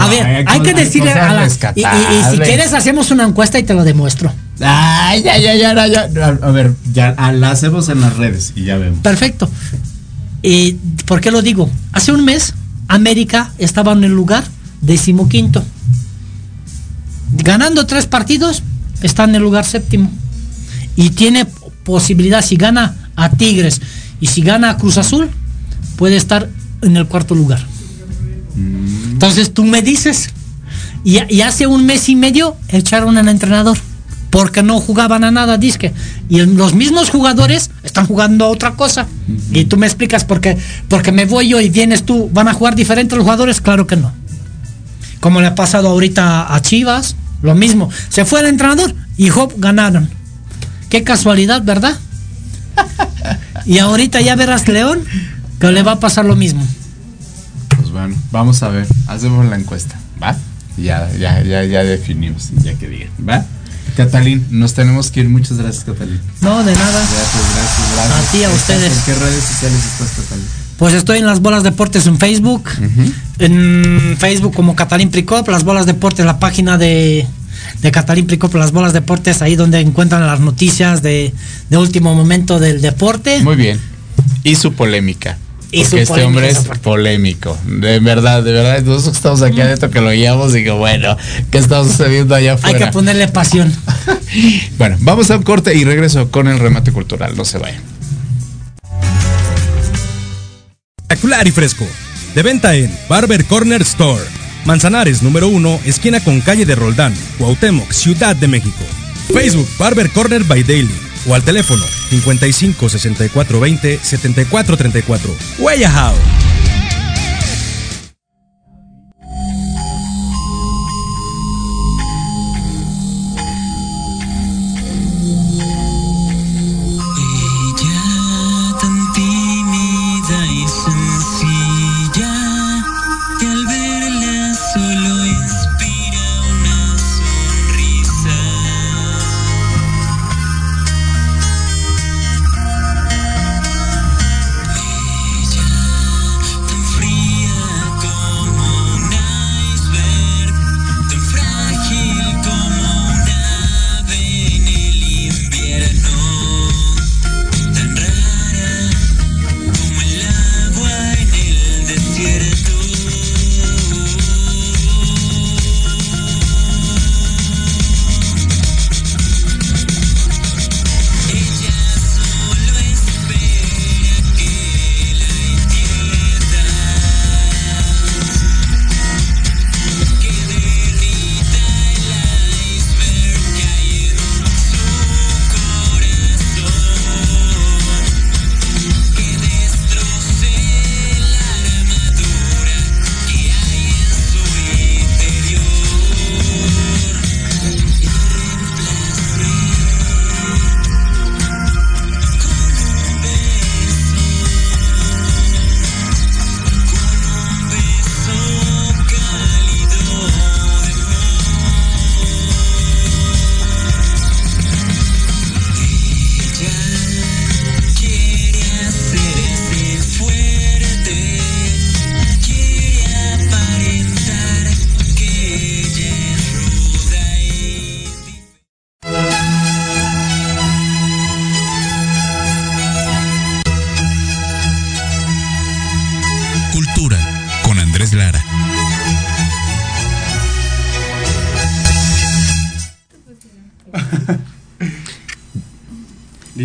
A ver, hay que decirle a la... Y, y- y si quieres hacemos una encuesta y te lo demuestro. Ay, ya, ya, ya, ya, ya. A ver, ya ah, la hacemos en las redes y ya vemos. Perfecto. ¿Y por qué lo digo? Hace un mes América estaba en el lugar decimoquinto. Ganando tres partidos, está en el lugar séptimo. Y tiene posibilidad, si gana a Tigres y si gana a Cruz Azul, puede estar en el cuarto lugar. Entonces tú me dices, y, y hace un mes y medio echaron al entrenador porque no jugaban a nada, disque. Y los mismos jugadores están jugando a otra cosa. Y tú me explicas por qué, porque me voy yo y vienes tú, ¿van a jugar diferentes los jugadores? Claro que no. Como le ha pasado ahorita a Chivas, lo mismo. Se fue el entrenador y Hop ganaron. Qué casualidad, ¿verdad? y ahorita ya verás León que le va a pasar lo mismo. Pues bueno, vamos a ver. Hacemos la encuesta, ¿va? Ya, ya, ya, ya definimos, ya que digan, ¿va? Catalín, nos tenemos que ir. Muchas gracias, Catalín. No, de nada. Gracias, gracias, gracias. A ti, a ¿Estás- ustedes. ¿En qué redes sociales estás, Catalín? Pues estoy en las bolas deportes en Facebook. En Facebook como Catalín Pricop, las bolas deportes, la página de, de Catalín Pricop, las bolas deportes, ahí donde encuentran las noticias de, de último momento del deporte. Muy bien. Y su polémica. Y su Porque este hombre es polémico. De verdad, de verdad. Nosotros que estamos aquí adentro que lo guiamos y que bueno, ¿qué está sucediendo allá Hay afuera? que ponerle pasión. Bueno, vamos a un corte y regreso con el remate cultural. No se vayan. Espectacular y fresco. De venta en Barber Corner Store. Manzanares número 1, esquina con calle de Roldán, Cuauhtémoc, Ciudad de México. Facebook Barber Corner by Daily o al teléfono 55 64 20 74 34. Huella House.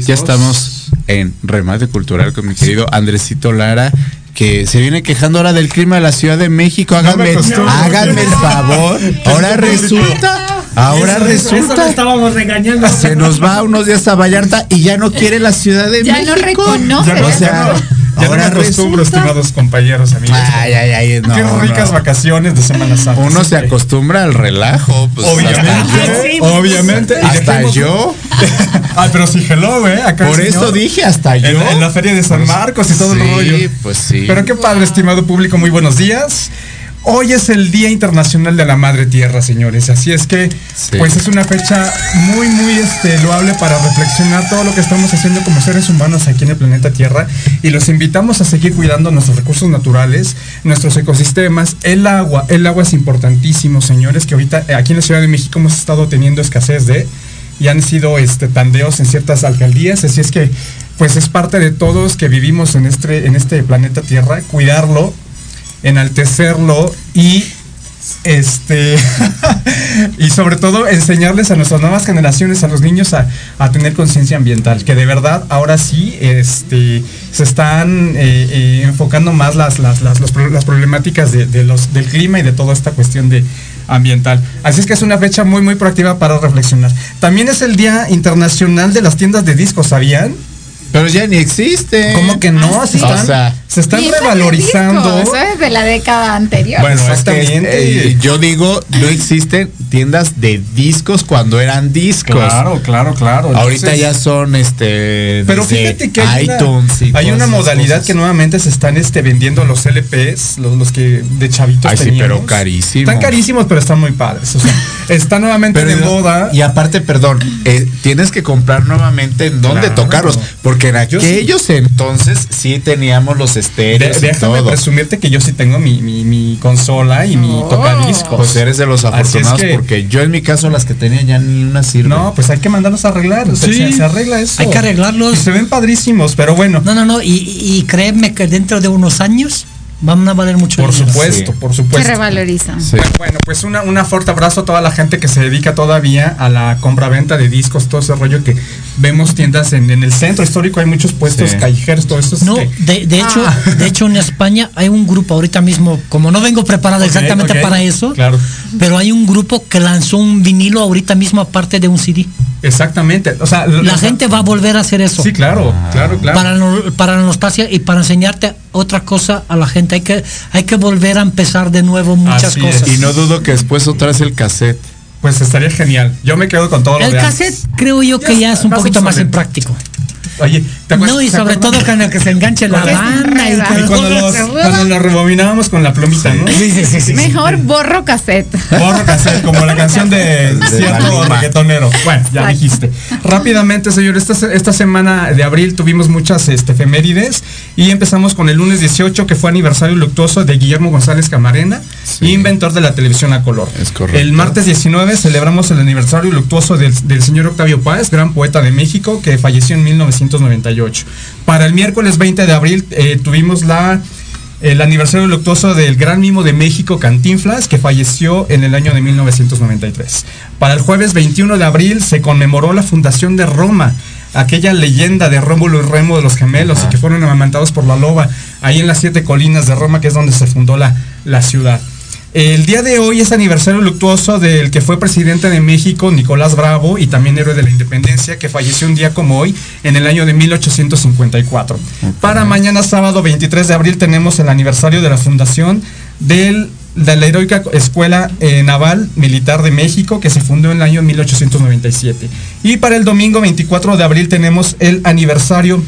Ya estamos en remate cultural con mi querido Andresito Lara, que se viene quejando ahora del clima de la Ciudad de México. Háganme, costó. háganme el favor. Ahora resulta, Ahora Eso- eso- eso resulta le estábamos regañando. se nos va unos días a Vallarta y ya no quiere la Ciudad de Ya no México. reconoce. Ya no, O sea, ya no, ya no me ahora acostumbro, resulta- estimados compañeros, amigos. Ay, ay, ay, no, Qué ricas no. vacaciones de Semana Santa. Uno se acostumbra al relajo. Pues, Obviamente, hasta yo. obviamente. Hasta dejemos- yo. Ay, pero sí, hello, eh. Acá Por eso dije hasta yo. En, en la feria de San Marcos y todo sí, el rollo. pues sí. Pero qué padre, estimado público, muy buenos días. Hoy es el Día Internacional de la Madre Tierra, señores. Así es que, Sí. pues es una fecha muy, muy este, loable para reflexionar todo lo que estamos haciendo como seres humanos aquí en el planeta Tierra. Y los invitamos a seguir cuidando nuestros recursos naturales, nuestros ecosistemas, el agua. El agua es importantísimo, señores, que ahorita eh, aquí en la Ciudad de México hemos estado teniendo escasez de y han sido este, tandeos en ciertas alcaldías. Así es que, pues es parte de todos que vivimos en este, en este planeta Tierra, cuidarlo, enaltecerlo y este y sobre todo enseñarles a nuestras nuevas generaciones, a los niños a, a tener conciencia ambiental, que de verdad ahora sí este, se están eh, eh, enfocando más las, las, las, las problemáticas de los, del clima y de toda esta cuestión de ambiental. Así es que es una fecha muy muy proactiva para reflexionar. También es el Día Internacional de las tiendas de discos, ¿sabían? Pero ya ni existe. ¿Cómo que no? Se O están, sea, se están revalorizando. Eso es de la década anterior. Bueno, Exactamente. exactamente. Eh, yo digo, no existen tiendas de discos cuando eran discos. Claro, claro, claro. Ahorita Entonces- ya son este Pero fíjate que hay iTunes una, y hay una modalidad cosas. que nuevamente se están este, vendiendo los LPs, los, los que de chavitos Ay, sí, teníamos. pero carísimo. Están carísimos, pero están muy padres. O sea, está nuevamente de moda. Y aparte, perdón, eh, tienes que comprar nuevamente en dónde Claro. tocarlos. Porque en Yo sí. aquellos entonces sí teníamos los De- estéreos y déjame todo. presumirte que yo sí tengo mi, mi, mi consola y mi tocadiscos. Pues eres de los es afortunados que- porque yo en mi caso las que tenía ya ni una sirve. No, pues hay que mandarlos a arreglar. o sea, Sí. se, se arregla eso. Hay que arreglarlos. Y se ven padrísimos, pero bueno. No, no, no. Y, y créeme que dentro de unos años van a valer mucho Por dinero. supuesto, por Se supuesto. revalorizan. Sí. Bueno, Bueno, pues una, una fuerte abrazo a toda la gente que se dedica todavía a la compra-venta de discos, todo ese rollo que vemos tiendas en, en el centro histórico, hay muchos puestos Sí. callejeros, todo esto. es No, que- de, de hecho, Ah. de hecho en España hay un grupo ahorita mismo, como no vengo preparado exactamente para eso, Claro, pero hay un grupo que lanzó un vinilo ahorita mismo aparte de un CD. exactamente. O sea, La gente va a volver a hacer eso. Sí, claro, claro, claro. Para, no- para la nostalgia y para enseñarte otra cosa a la gente. Hay que, hay que volver a empezar de nuevo muchas Así es. cosas. Y no dudo que después otra vez el cassette. Pues estaría genial. Yo me quedo con todo lo El de cassette antes. creo yo que ya es un poquito más obsoleto. impráctico. Oye, ¿te acuerdas- No, y sobre todo con el que se enganche la banda y Y cuando los, cuando los rebobinábamos con la plumita, ¿no? Sí, sí, sí, sí. Mejor borro cassette. Borro cassette, como la canción de cierto Maluma. reggaetonero. Bueno, ya Exacto. dijiste. Rápidamente, señor, esta, esta semana de abril tuvimos muchas este, efemérides y empezamos con el lunes 18, que fue aniversario luctuoso de Guillermo González Camarena, Sí. inventor de la televisión a color. Es correcto. El martes 19 celebramos el aniversario luctuoso del, del señor Octavio Páez, gran poeta de México, que falleció en 1998. Para el miércoles 20 de abril eh, tuvimos la el aniversario luctuoso del gran mimo de México, Cantinflas, que falleció en el año de 1993. Para el jueves 21 de abril se conmemoró la fundación de Roma, aquella leyenda de Rómulo y Remo de los gemelos y que fueron amamantados por la loba, ahí en las siete colinas de Roma, que es donde se fundó la, la ciudad. El día de hoy es aniversario luctuoso del que fue presidente de México, Nicolás Bravo, y también héroe de la independencia, que falleció un día como hoy, en el año de 1854. Para mañana sábado 23 de abril tenemos el aniversario de la fundación del, de la heroica Escuela eh, Naval Militar de México, que se fundó en el año 1897. Y para el domingo 24 de abril tenemos el aniversario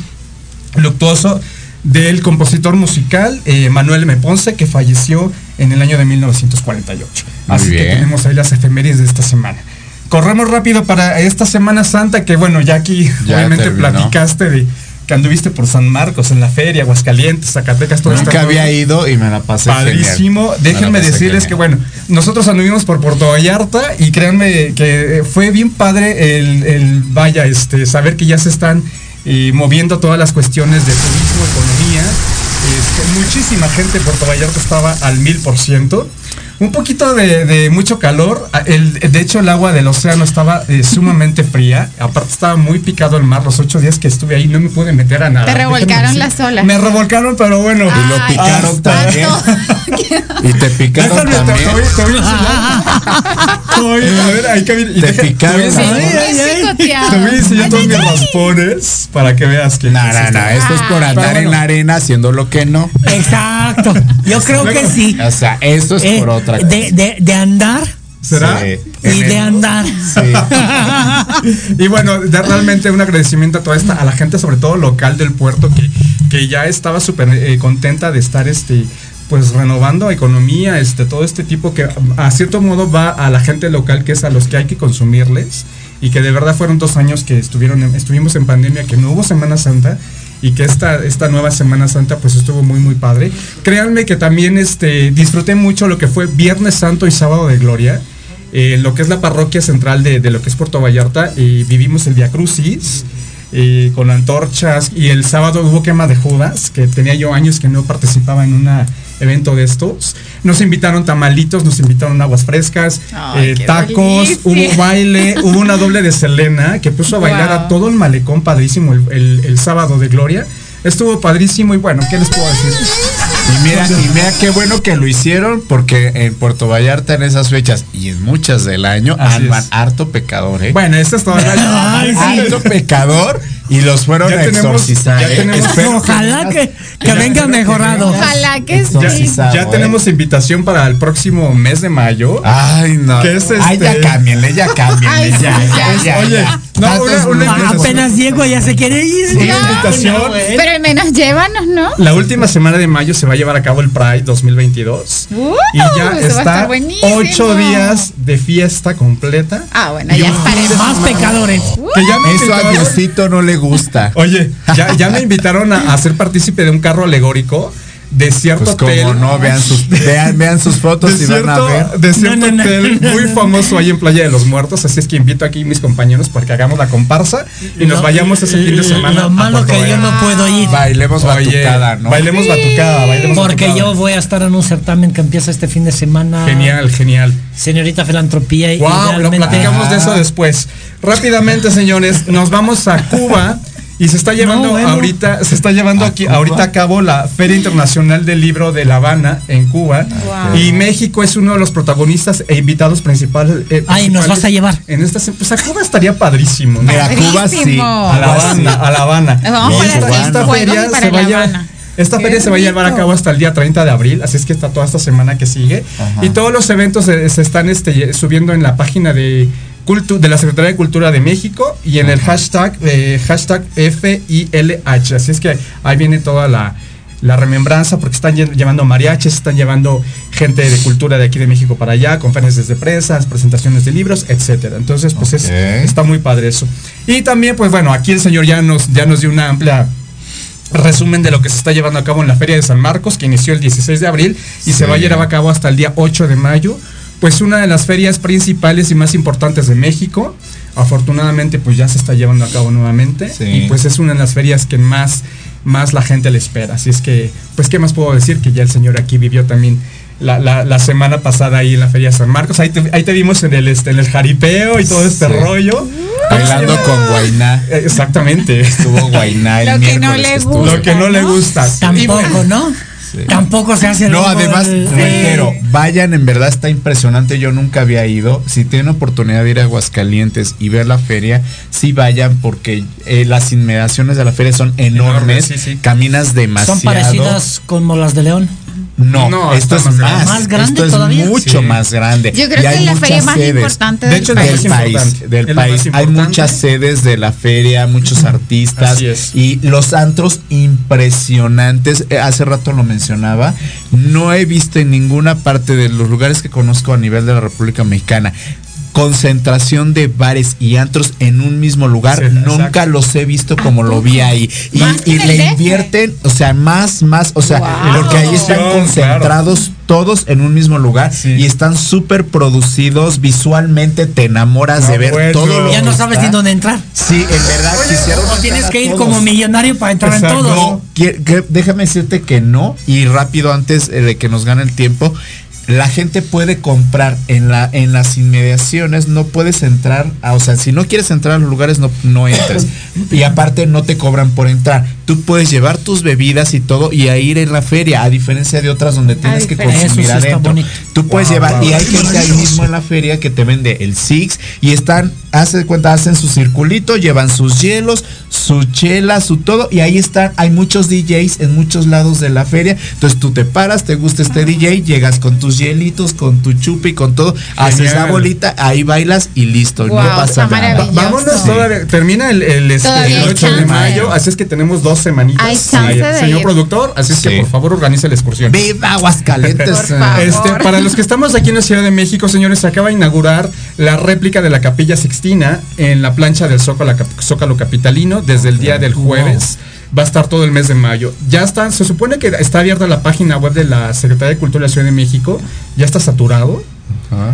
luctuoso del compositor musical eh, Manuel M. Ponce, que falleció en el año de 1948. Muy Así que tenemos ahí las efemérides de esta semana. Corremos rápido para esta Semana Santa, que bueno, ya aquí Ya obviamente terminó. platicaste de que anduviste por San Marcos, en la feria, Aguascalientes, Zacatecas, todo Nunca este había ido y me la pasé Padrísimo. genial. Déjenme pasé decirles genial. que, bueno, nosotros anduvimos por Puerto Vallarta y créanme que fue bien padre el, el, vaya, este, saber que ya se están eh, moviendo todas las cuestiones de turismo, economía. Este, muchísima gente en Puerto Vallarta estaba al mil por ciento. Un poquito de, de mucho calor. A- El, de hecho, el agua del océano estaba eh, sumamente fría. Aparte, estaba muy picado el mar. Los ocho días que estuve ahí no me pude meter a nada. Te revolcaron las olas. Me revolcaron, pero bueno. Y lo picaron qué también. Qué Y te picaron Déjame, te- también. te voy- te voy a enseñar. Oye, a ver, hay que ver. Te deja- picaron te voy. Te todos mis raspones para que veas que. No, no, no, esto es por andar en la arena haciendo lo que no. Exacto. Yo creo que sí. O sea, esto es Eh, por otra cosa. de, de, de andar ¿Será? Sí. y de el- andar. y bueno, dar realmente un agradecimiento a toda esta, a la gente, sobre todo local del puerto, que, que ya estaba súper eh, contenta de estar este pues renovando economía, este, todo este tipo que a cierto modo va a la gente local, que es a los que hay que consumirles, y que de verdad fueron dos años que estuvieron en- estuvimos en pandemia, que no hubo Semana Santa, y que esta, esta nueva Semana Santa pues estuvo muy muy padre. Créanme que también este, disfruté mucho lo que fue Viernes Santo y Sábado de Gloria, eh, lo que es la parroquia central de, de lo que es Puerto Vallarta, y vivimos el Via Crucis. eh, con antorchas y el sábado hubo quema de Judas, que tenía yo años que no participaba en un evento de estos. Nos invitaron tamalitos, nos invitaron aguas frescas, Ay, eh, tacos, hubo baile, hubo una doble de Selena que puso a bailar Wow. a todo el malecón padrísimo el, el- el sábado de Gloria. Estuvo padrísimo y bueno, ¿qué les puedo decir? Y mira, y mira qué bueno que lo hicieron porque en Puerto Vallarta en esas fechas y en muchas del año Así es. harto pecador, ¿eh? Bueno, este es todo. Ay, sí. harto pecador y los fueron Ya a tenemos- exorcizar. ya ¿eh? tenemos- Ojalá que, que venga mejorado. Ojalá que sí. Ya, ya ¿eh? tenemos invitación para el próximo mes de mayo. Ay, no. ¿Qué es Ay, ya este? cámbienle, ya cámbienle. Ay, ya, ya, ya. ya, Oye, ya. No, una-. Apenas llego ya se quiere ir. Sí, invitación. Pero al menos llévanos, ¿no? La última semana de mayo se va a llevar a cabo el Pride 2022. Uh, y ya eso va a estar está buenísimo. ocho días de fiesta completa. Ah, bueno, ya estaremos. Más pecadores. Que ya me Eso a Diosito no le gusta. Oye, ya, ya me invitaron a, a ser partícipe de un carro alegórico de cierto Pues hotel. como no, vean sus, vean, vean sus fotos de y van a cierto, ver. de cierto No, no, no. hotel muy famoso ahí en Playa de los Muertos. Así es que invito aquí a mis compañeros para que hagamos la comparsa y nos vayamos ese fin de semana. Lo malo que yo no puedo ir. Bailemos Oye, batucada, ¿no? Bailemos batucada, bailemos Porque batucada. yo voy a estar en un certamen que empieza este fin de semana. Genial, genial. Señorita Filantropía. y Wow, lo platicamos de Ah. eso después. Rápidamente, señores, nos vamos a Cuba y se está llevando No, bueno. ahorita, se está llevando ¿A aquí Cuba? ahorita a cabo la Feria Internacional del Libro de La Habana en Cuba. Wow. Y México es uno de los protagonistas e invitados principales. eh, Ay, nos vas a llevar. En esta, pues a Cuba estaría padrísimo. ¿no? Mira, Cuba sí. Padrísimo. A La Cuba sí. Habana, a La Habana. Nos vamos Y para esta, hacer esta juegos feria para se va a La llevar- Habana. esta Qué feria se va a llevar a cabo hasta el día 30 de abril, así es que está toda esta semana que sigue. Y todos los eventos se, se están este, subiendo en la página de, cultu- de la Secretaría de Cultura de México y en el hashtag, eh, hashtag FILH. Así es que ahí viene toda la, la remembranza porque están lle- llevando mariachis, están llevando gente de cultura de aquí de México para allá, conferencias de prensa, presentaciones de libros, etcétera. Entonces, pues es- está muy padre eso. Y también, pues bueno, aquí el señor ya nos, ya nos dio una amplia resumen de lo que se está llevando a cabo en la Feria de San Marcos, que inició el 16 de abril y se va a llevar a cabo hasta el día 8 de mayo. Pues una de las ferias principales y más importantes de México. Afortunadamente, pues ya se está llevando a cabo nuevamente. Sí. Y pues es una de las ferias que más, más la gente le espera. Así es que, pues, ¿qué más puedo decir? Que ya el señor aquí vivió también la, la- la semana pasada ahí en la Feria de San Marcos. Ahí te, ahí te vimos en el, este, en el jaripeo y todo este Sí. rollo. Bailando con Guainá. Exactamente. Estuvo Guainá el Lo que no miércoles le gusta. Lo que no le gusta. Tampoco, bueno, ¿no? Tampoco se hace el No, además, del- reitero, vayan, en verdad está impresionante. Yo nunca había ido. Si tienen oportunidad de ir a Aguascalientes y ver la feria, sí vayan porque eh, las inmediaciones de la feria son enormes. Enormes, sí, sí. Caminas demasiado. Son parecidas como las de León. No, No, esto es más más. grande. ¿Más grande esto es todavía? mucho Sí. más grande. Yo creo Y que hay es la feria muchas más sedes importante De del hecho, país. del país, importante. del Es la país. más Hay muchas sedes de la feria, muchos artistas y los antros impresionantes. Eh, Hace rato lo mencionaba. No he visto en ninguna parte de los lugares que conozco a nivel de la República Mexicana concentración de bares y antros en un mismo lugar. Sí, Nunca exacto. los he visto como lo vi ahí. Y, ¿Más que y en el le invierten, o sea, más, más, o sea, Wow. porque ahí están Claro. concentrados todos en un mismo lugar Sí. y están súper producidos visualmente, te enamoras de ver bueno. todo lo Ya no sabes está. ni dónde entrar. Sí, en verdad quisiera O tienes que ir como millonario para entrar Exacto. en todo. No, que- que- déjame decirte que no y rápido antes eh, de que nos gane el tiempo. La gente puede comprar en la en las inmediaciones, no puedes entrar, a- o sea, si no quieres entrar a los lugares no, no entres. y aparte no te cobran por entrar. Tú puedes llevar tus bebidas y todo y a ir en la feria, a diferencia de otras donde tienes que consumir Eso sí adentro. Tú puedes Wow, llevar wow. y hay gente ahí mismo en la feria que te vende el Six y están, hace de cuenta, hacen su circulito, llevan sus hielos, su chela, su todo y ahí están, hay muchos DJs en muchos lados de la feria, entonces tú te paras, te gusta este DJ, llegas con tus hielitos, con tu chupi, con todo, haces la bolita, ahí bailas y listo, no pasa nada. Vámonos, todavía- termina el, el, este, el 8 de mayo, así es que tenemos dos semanitas. Hay chance de Señor ir. productor, así es que Sí. por favor organice la excursión. Viva Aguascalientes. Por favor. Este, para los que estamos aquí en la Ciudad de México, señores, se acaba de inaugurar la réplica de la Capilla Sixtina en la plancha del Zócalo, Zócalo Capitalino desde el día del jueves. Va a estar todo el mes de mayo. Ya está, se supone que está abierta la página web de la Secretaría de Cultura de la Ciudad de México. Ya está saturado.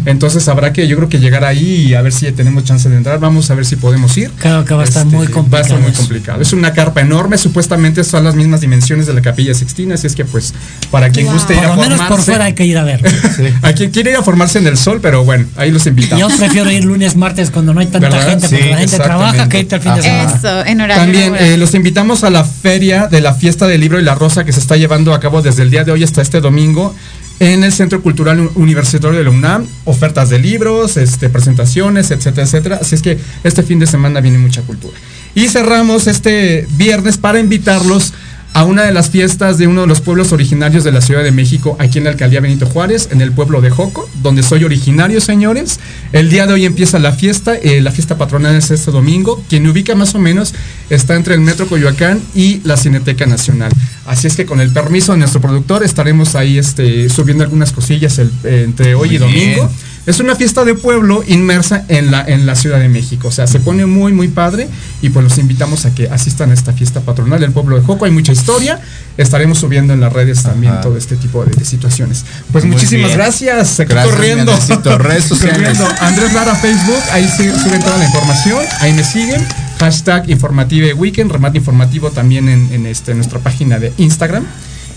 Entonces habrá que, yo creo que llegar ahí y a ver si tenemos chance de entrar. Vamos a ver si podemos ir. Creo que va a estar Este, muy Va a complicado. estar muy complicado. Es una carpa enorme, supuestamente son las mismas dimensiones de la Capilla Sixtina, así es que pues para quien Wow. guste ir Por a lo menos por formarse- fuera hay que ir a ver. a quien quiere ir a formarse en el sol, pero bueno, ahí los invitamos. Yo prefiero ir lunes, martes cuando no hay tanta ¿Verdad? gente, porque Sí, la gente trabaja exactamente. que irte al fin de semana. Eso, en horario También eh, los invitamos a la feria de la fiesta del libro y la rosa que se está llevando a cabo desde el día de hoy hasta este domingo en el Centro Cultural Un- Universitario de la UNAM, ofertas de libros, este, presentaciones, etcétera, etcétera. Así es que este fin de semana viene mucha cultura. Y cerramos este viernes para invitarlos a una de las fiestas de uno de los pueblos originarios de la Ciudad de México, aquí en la alcaldía Benito Juárez, en el pueblo de Joco, donde soy originario, señores. El día de hoy empieza la fiesta, eh, la fiesta patronal es este domingo. Quien ubica más o menos está entre el Metro Coyoacán y la Cineteca Nacional. Así es que con el permiso de nuestro productor estaremos ahí este, subiendo algunas cosillas el- eh, entre hoy y bien. Es una fiesta de pueblo inmersa en la, en la Ciudad de México. O sea, se pone muy, muy padre. Y pues los invitamos a que asistan a esta fiesta patronal del pueblo de Joco. Hay mucha historia. Estaremos subiendo en las redes también Ajá. todo este tipo de, de situaciones. Pues Muy muchísimas bien. gracias. Aquí Gracias, corriendo. Redes sociales. Corriendo. Andrés Lara Facebook. Ahí se- suben toda la información. Ahí me siguen. Hashtag Informative Weekend. Remate informativo también en, en este, nuestra página de Instagram.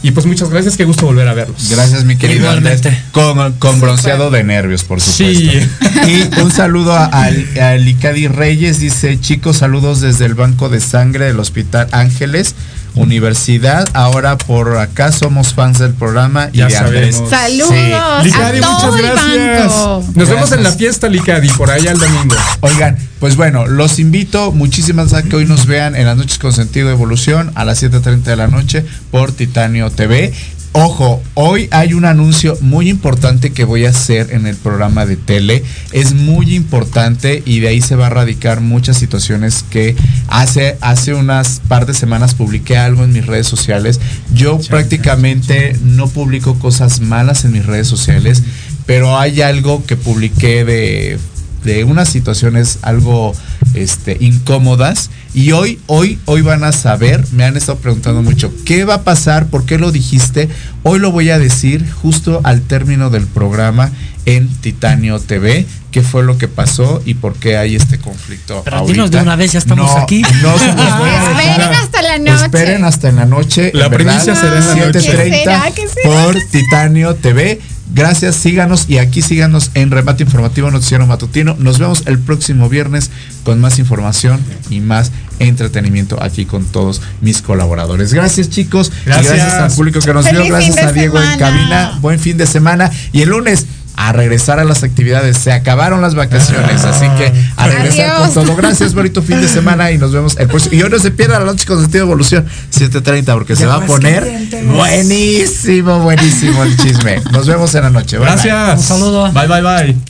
Y pues muchas gracias. Qué gusto volver a verlos. Gracias, mi querido Igualmente. Andrés. Con, con bronceado de nervios, por supuesto. Sí. Y un saludo a, a, a Licadi Reyes. Dice, chicos, saludos desde el Banco de Sangre del Hospital Ángeles, Universidad. Ahora por acá somos fans del programa y Ya de sabemos. Saludos Sí. Licadi, a todo muchas el gracias. banco. Nos vemos en la fiesta, Licadi, por allá el domingo. Oigan, pues bueno, los invito muchísimas a que hoy nos vean en las noches con sentido de evolución a las 7.30 de la noche por Titanio TV. Ojo, hoy hay un anuncio muy importante que voy a hacer en el programa de tele. Es muy importante y de ahí se va a radicar muchas situaciones que hace, hace unas par de semanas publiqué algo en mis redes sociales. Yo prácticamente no publico cosas malas en mis redes sociales, pero hay algo que publiqué de de unas situaciones algo este, incómodas y hoy, hoy, hoy van a saber, me han estado preguntando mucho, ¿qué va a pasar? ¿Por qué lo dijiste? Hoy lo voy a decir justo al término del programa en Titanio TV, qué fue lo que pasó y por qué hay este conflicto. Pero ahorita. dinos de una vez, ya estamos No, aquí. No se los voy a decir. Esperen hasta la noche. Esperen hasta en la noche. La primicia será en la noche. 7:30 ¿Qué será? ¿Qué será? por Titanio TV. Gracias, síganos y aquí síganos en Remate Informativo Noticiero Matutino. Nos vemos el próximo viernes con más información y más entretenimiento aquí con todos mis colaboradores. Gracias chicos. y Gracias. gracias al público que nos vio. Gracias a Diego en semana. cabina. Buen fin de semana. Y el lunes a regresar a las actividades. Se acabaron las vacaciones, así que a regresar Adiós. con todo. Gracias, bonito fin de semana y nos vemos el próximo. Y hoy no se pierda la noche con sentido de evolución 7:30 porque se va a poner buenísimo, buenísimo el chisme. Nos vemos en la noche. Bye, bye. Gracias. Un saludo. Bye, bye, bye.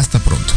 Hasta pronto.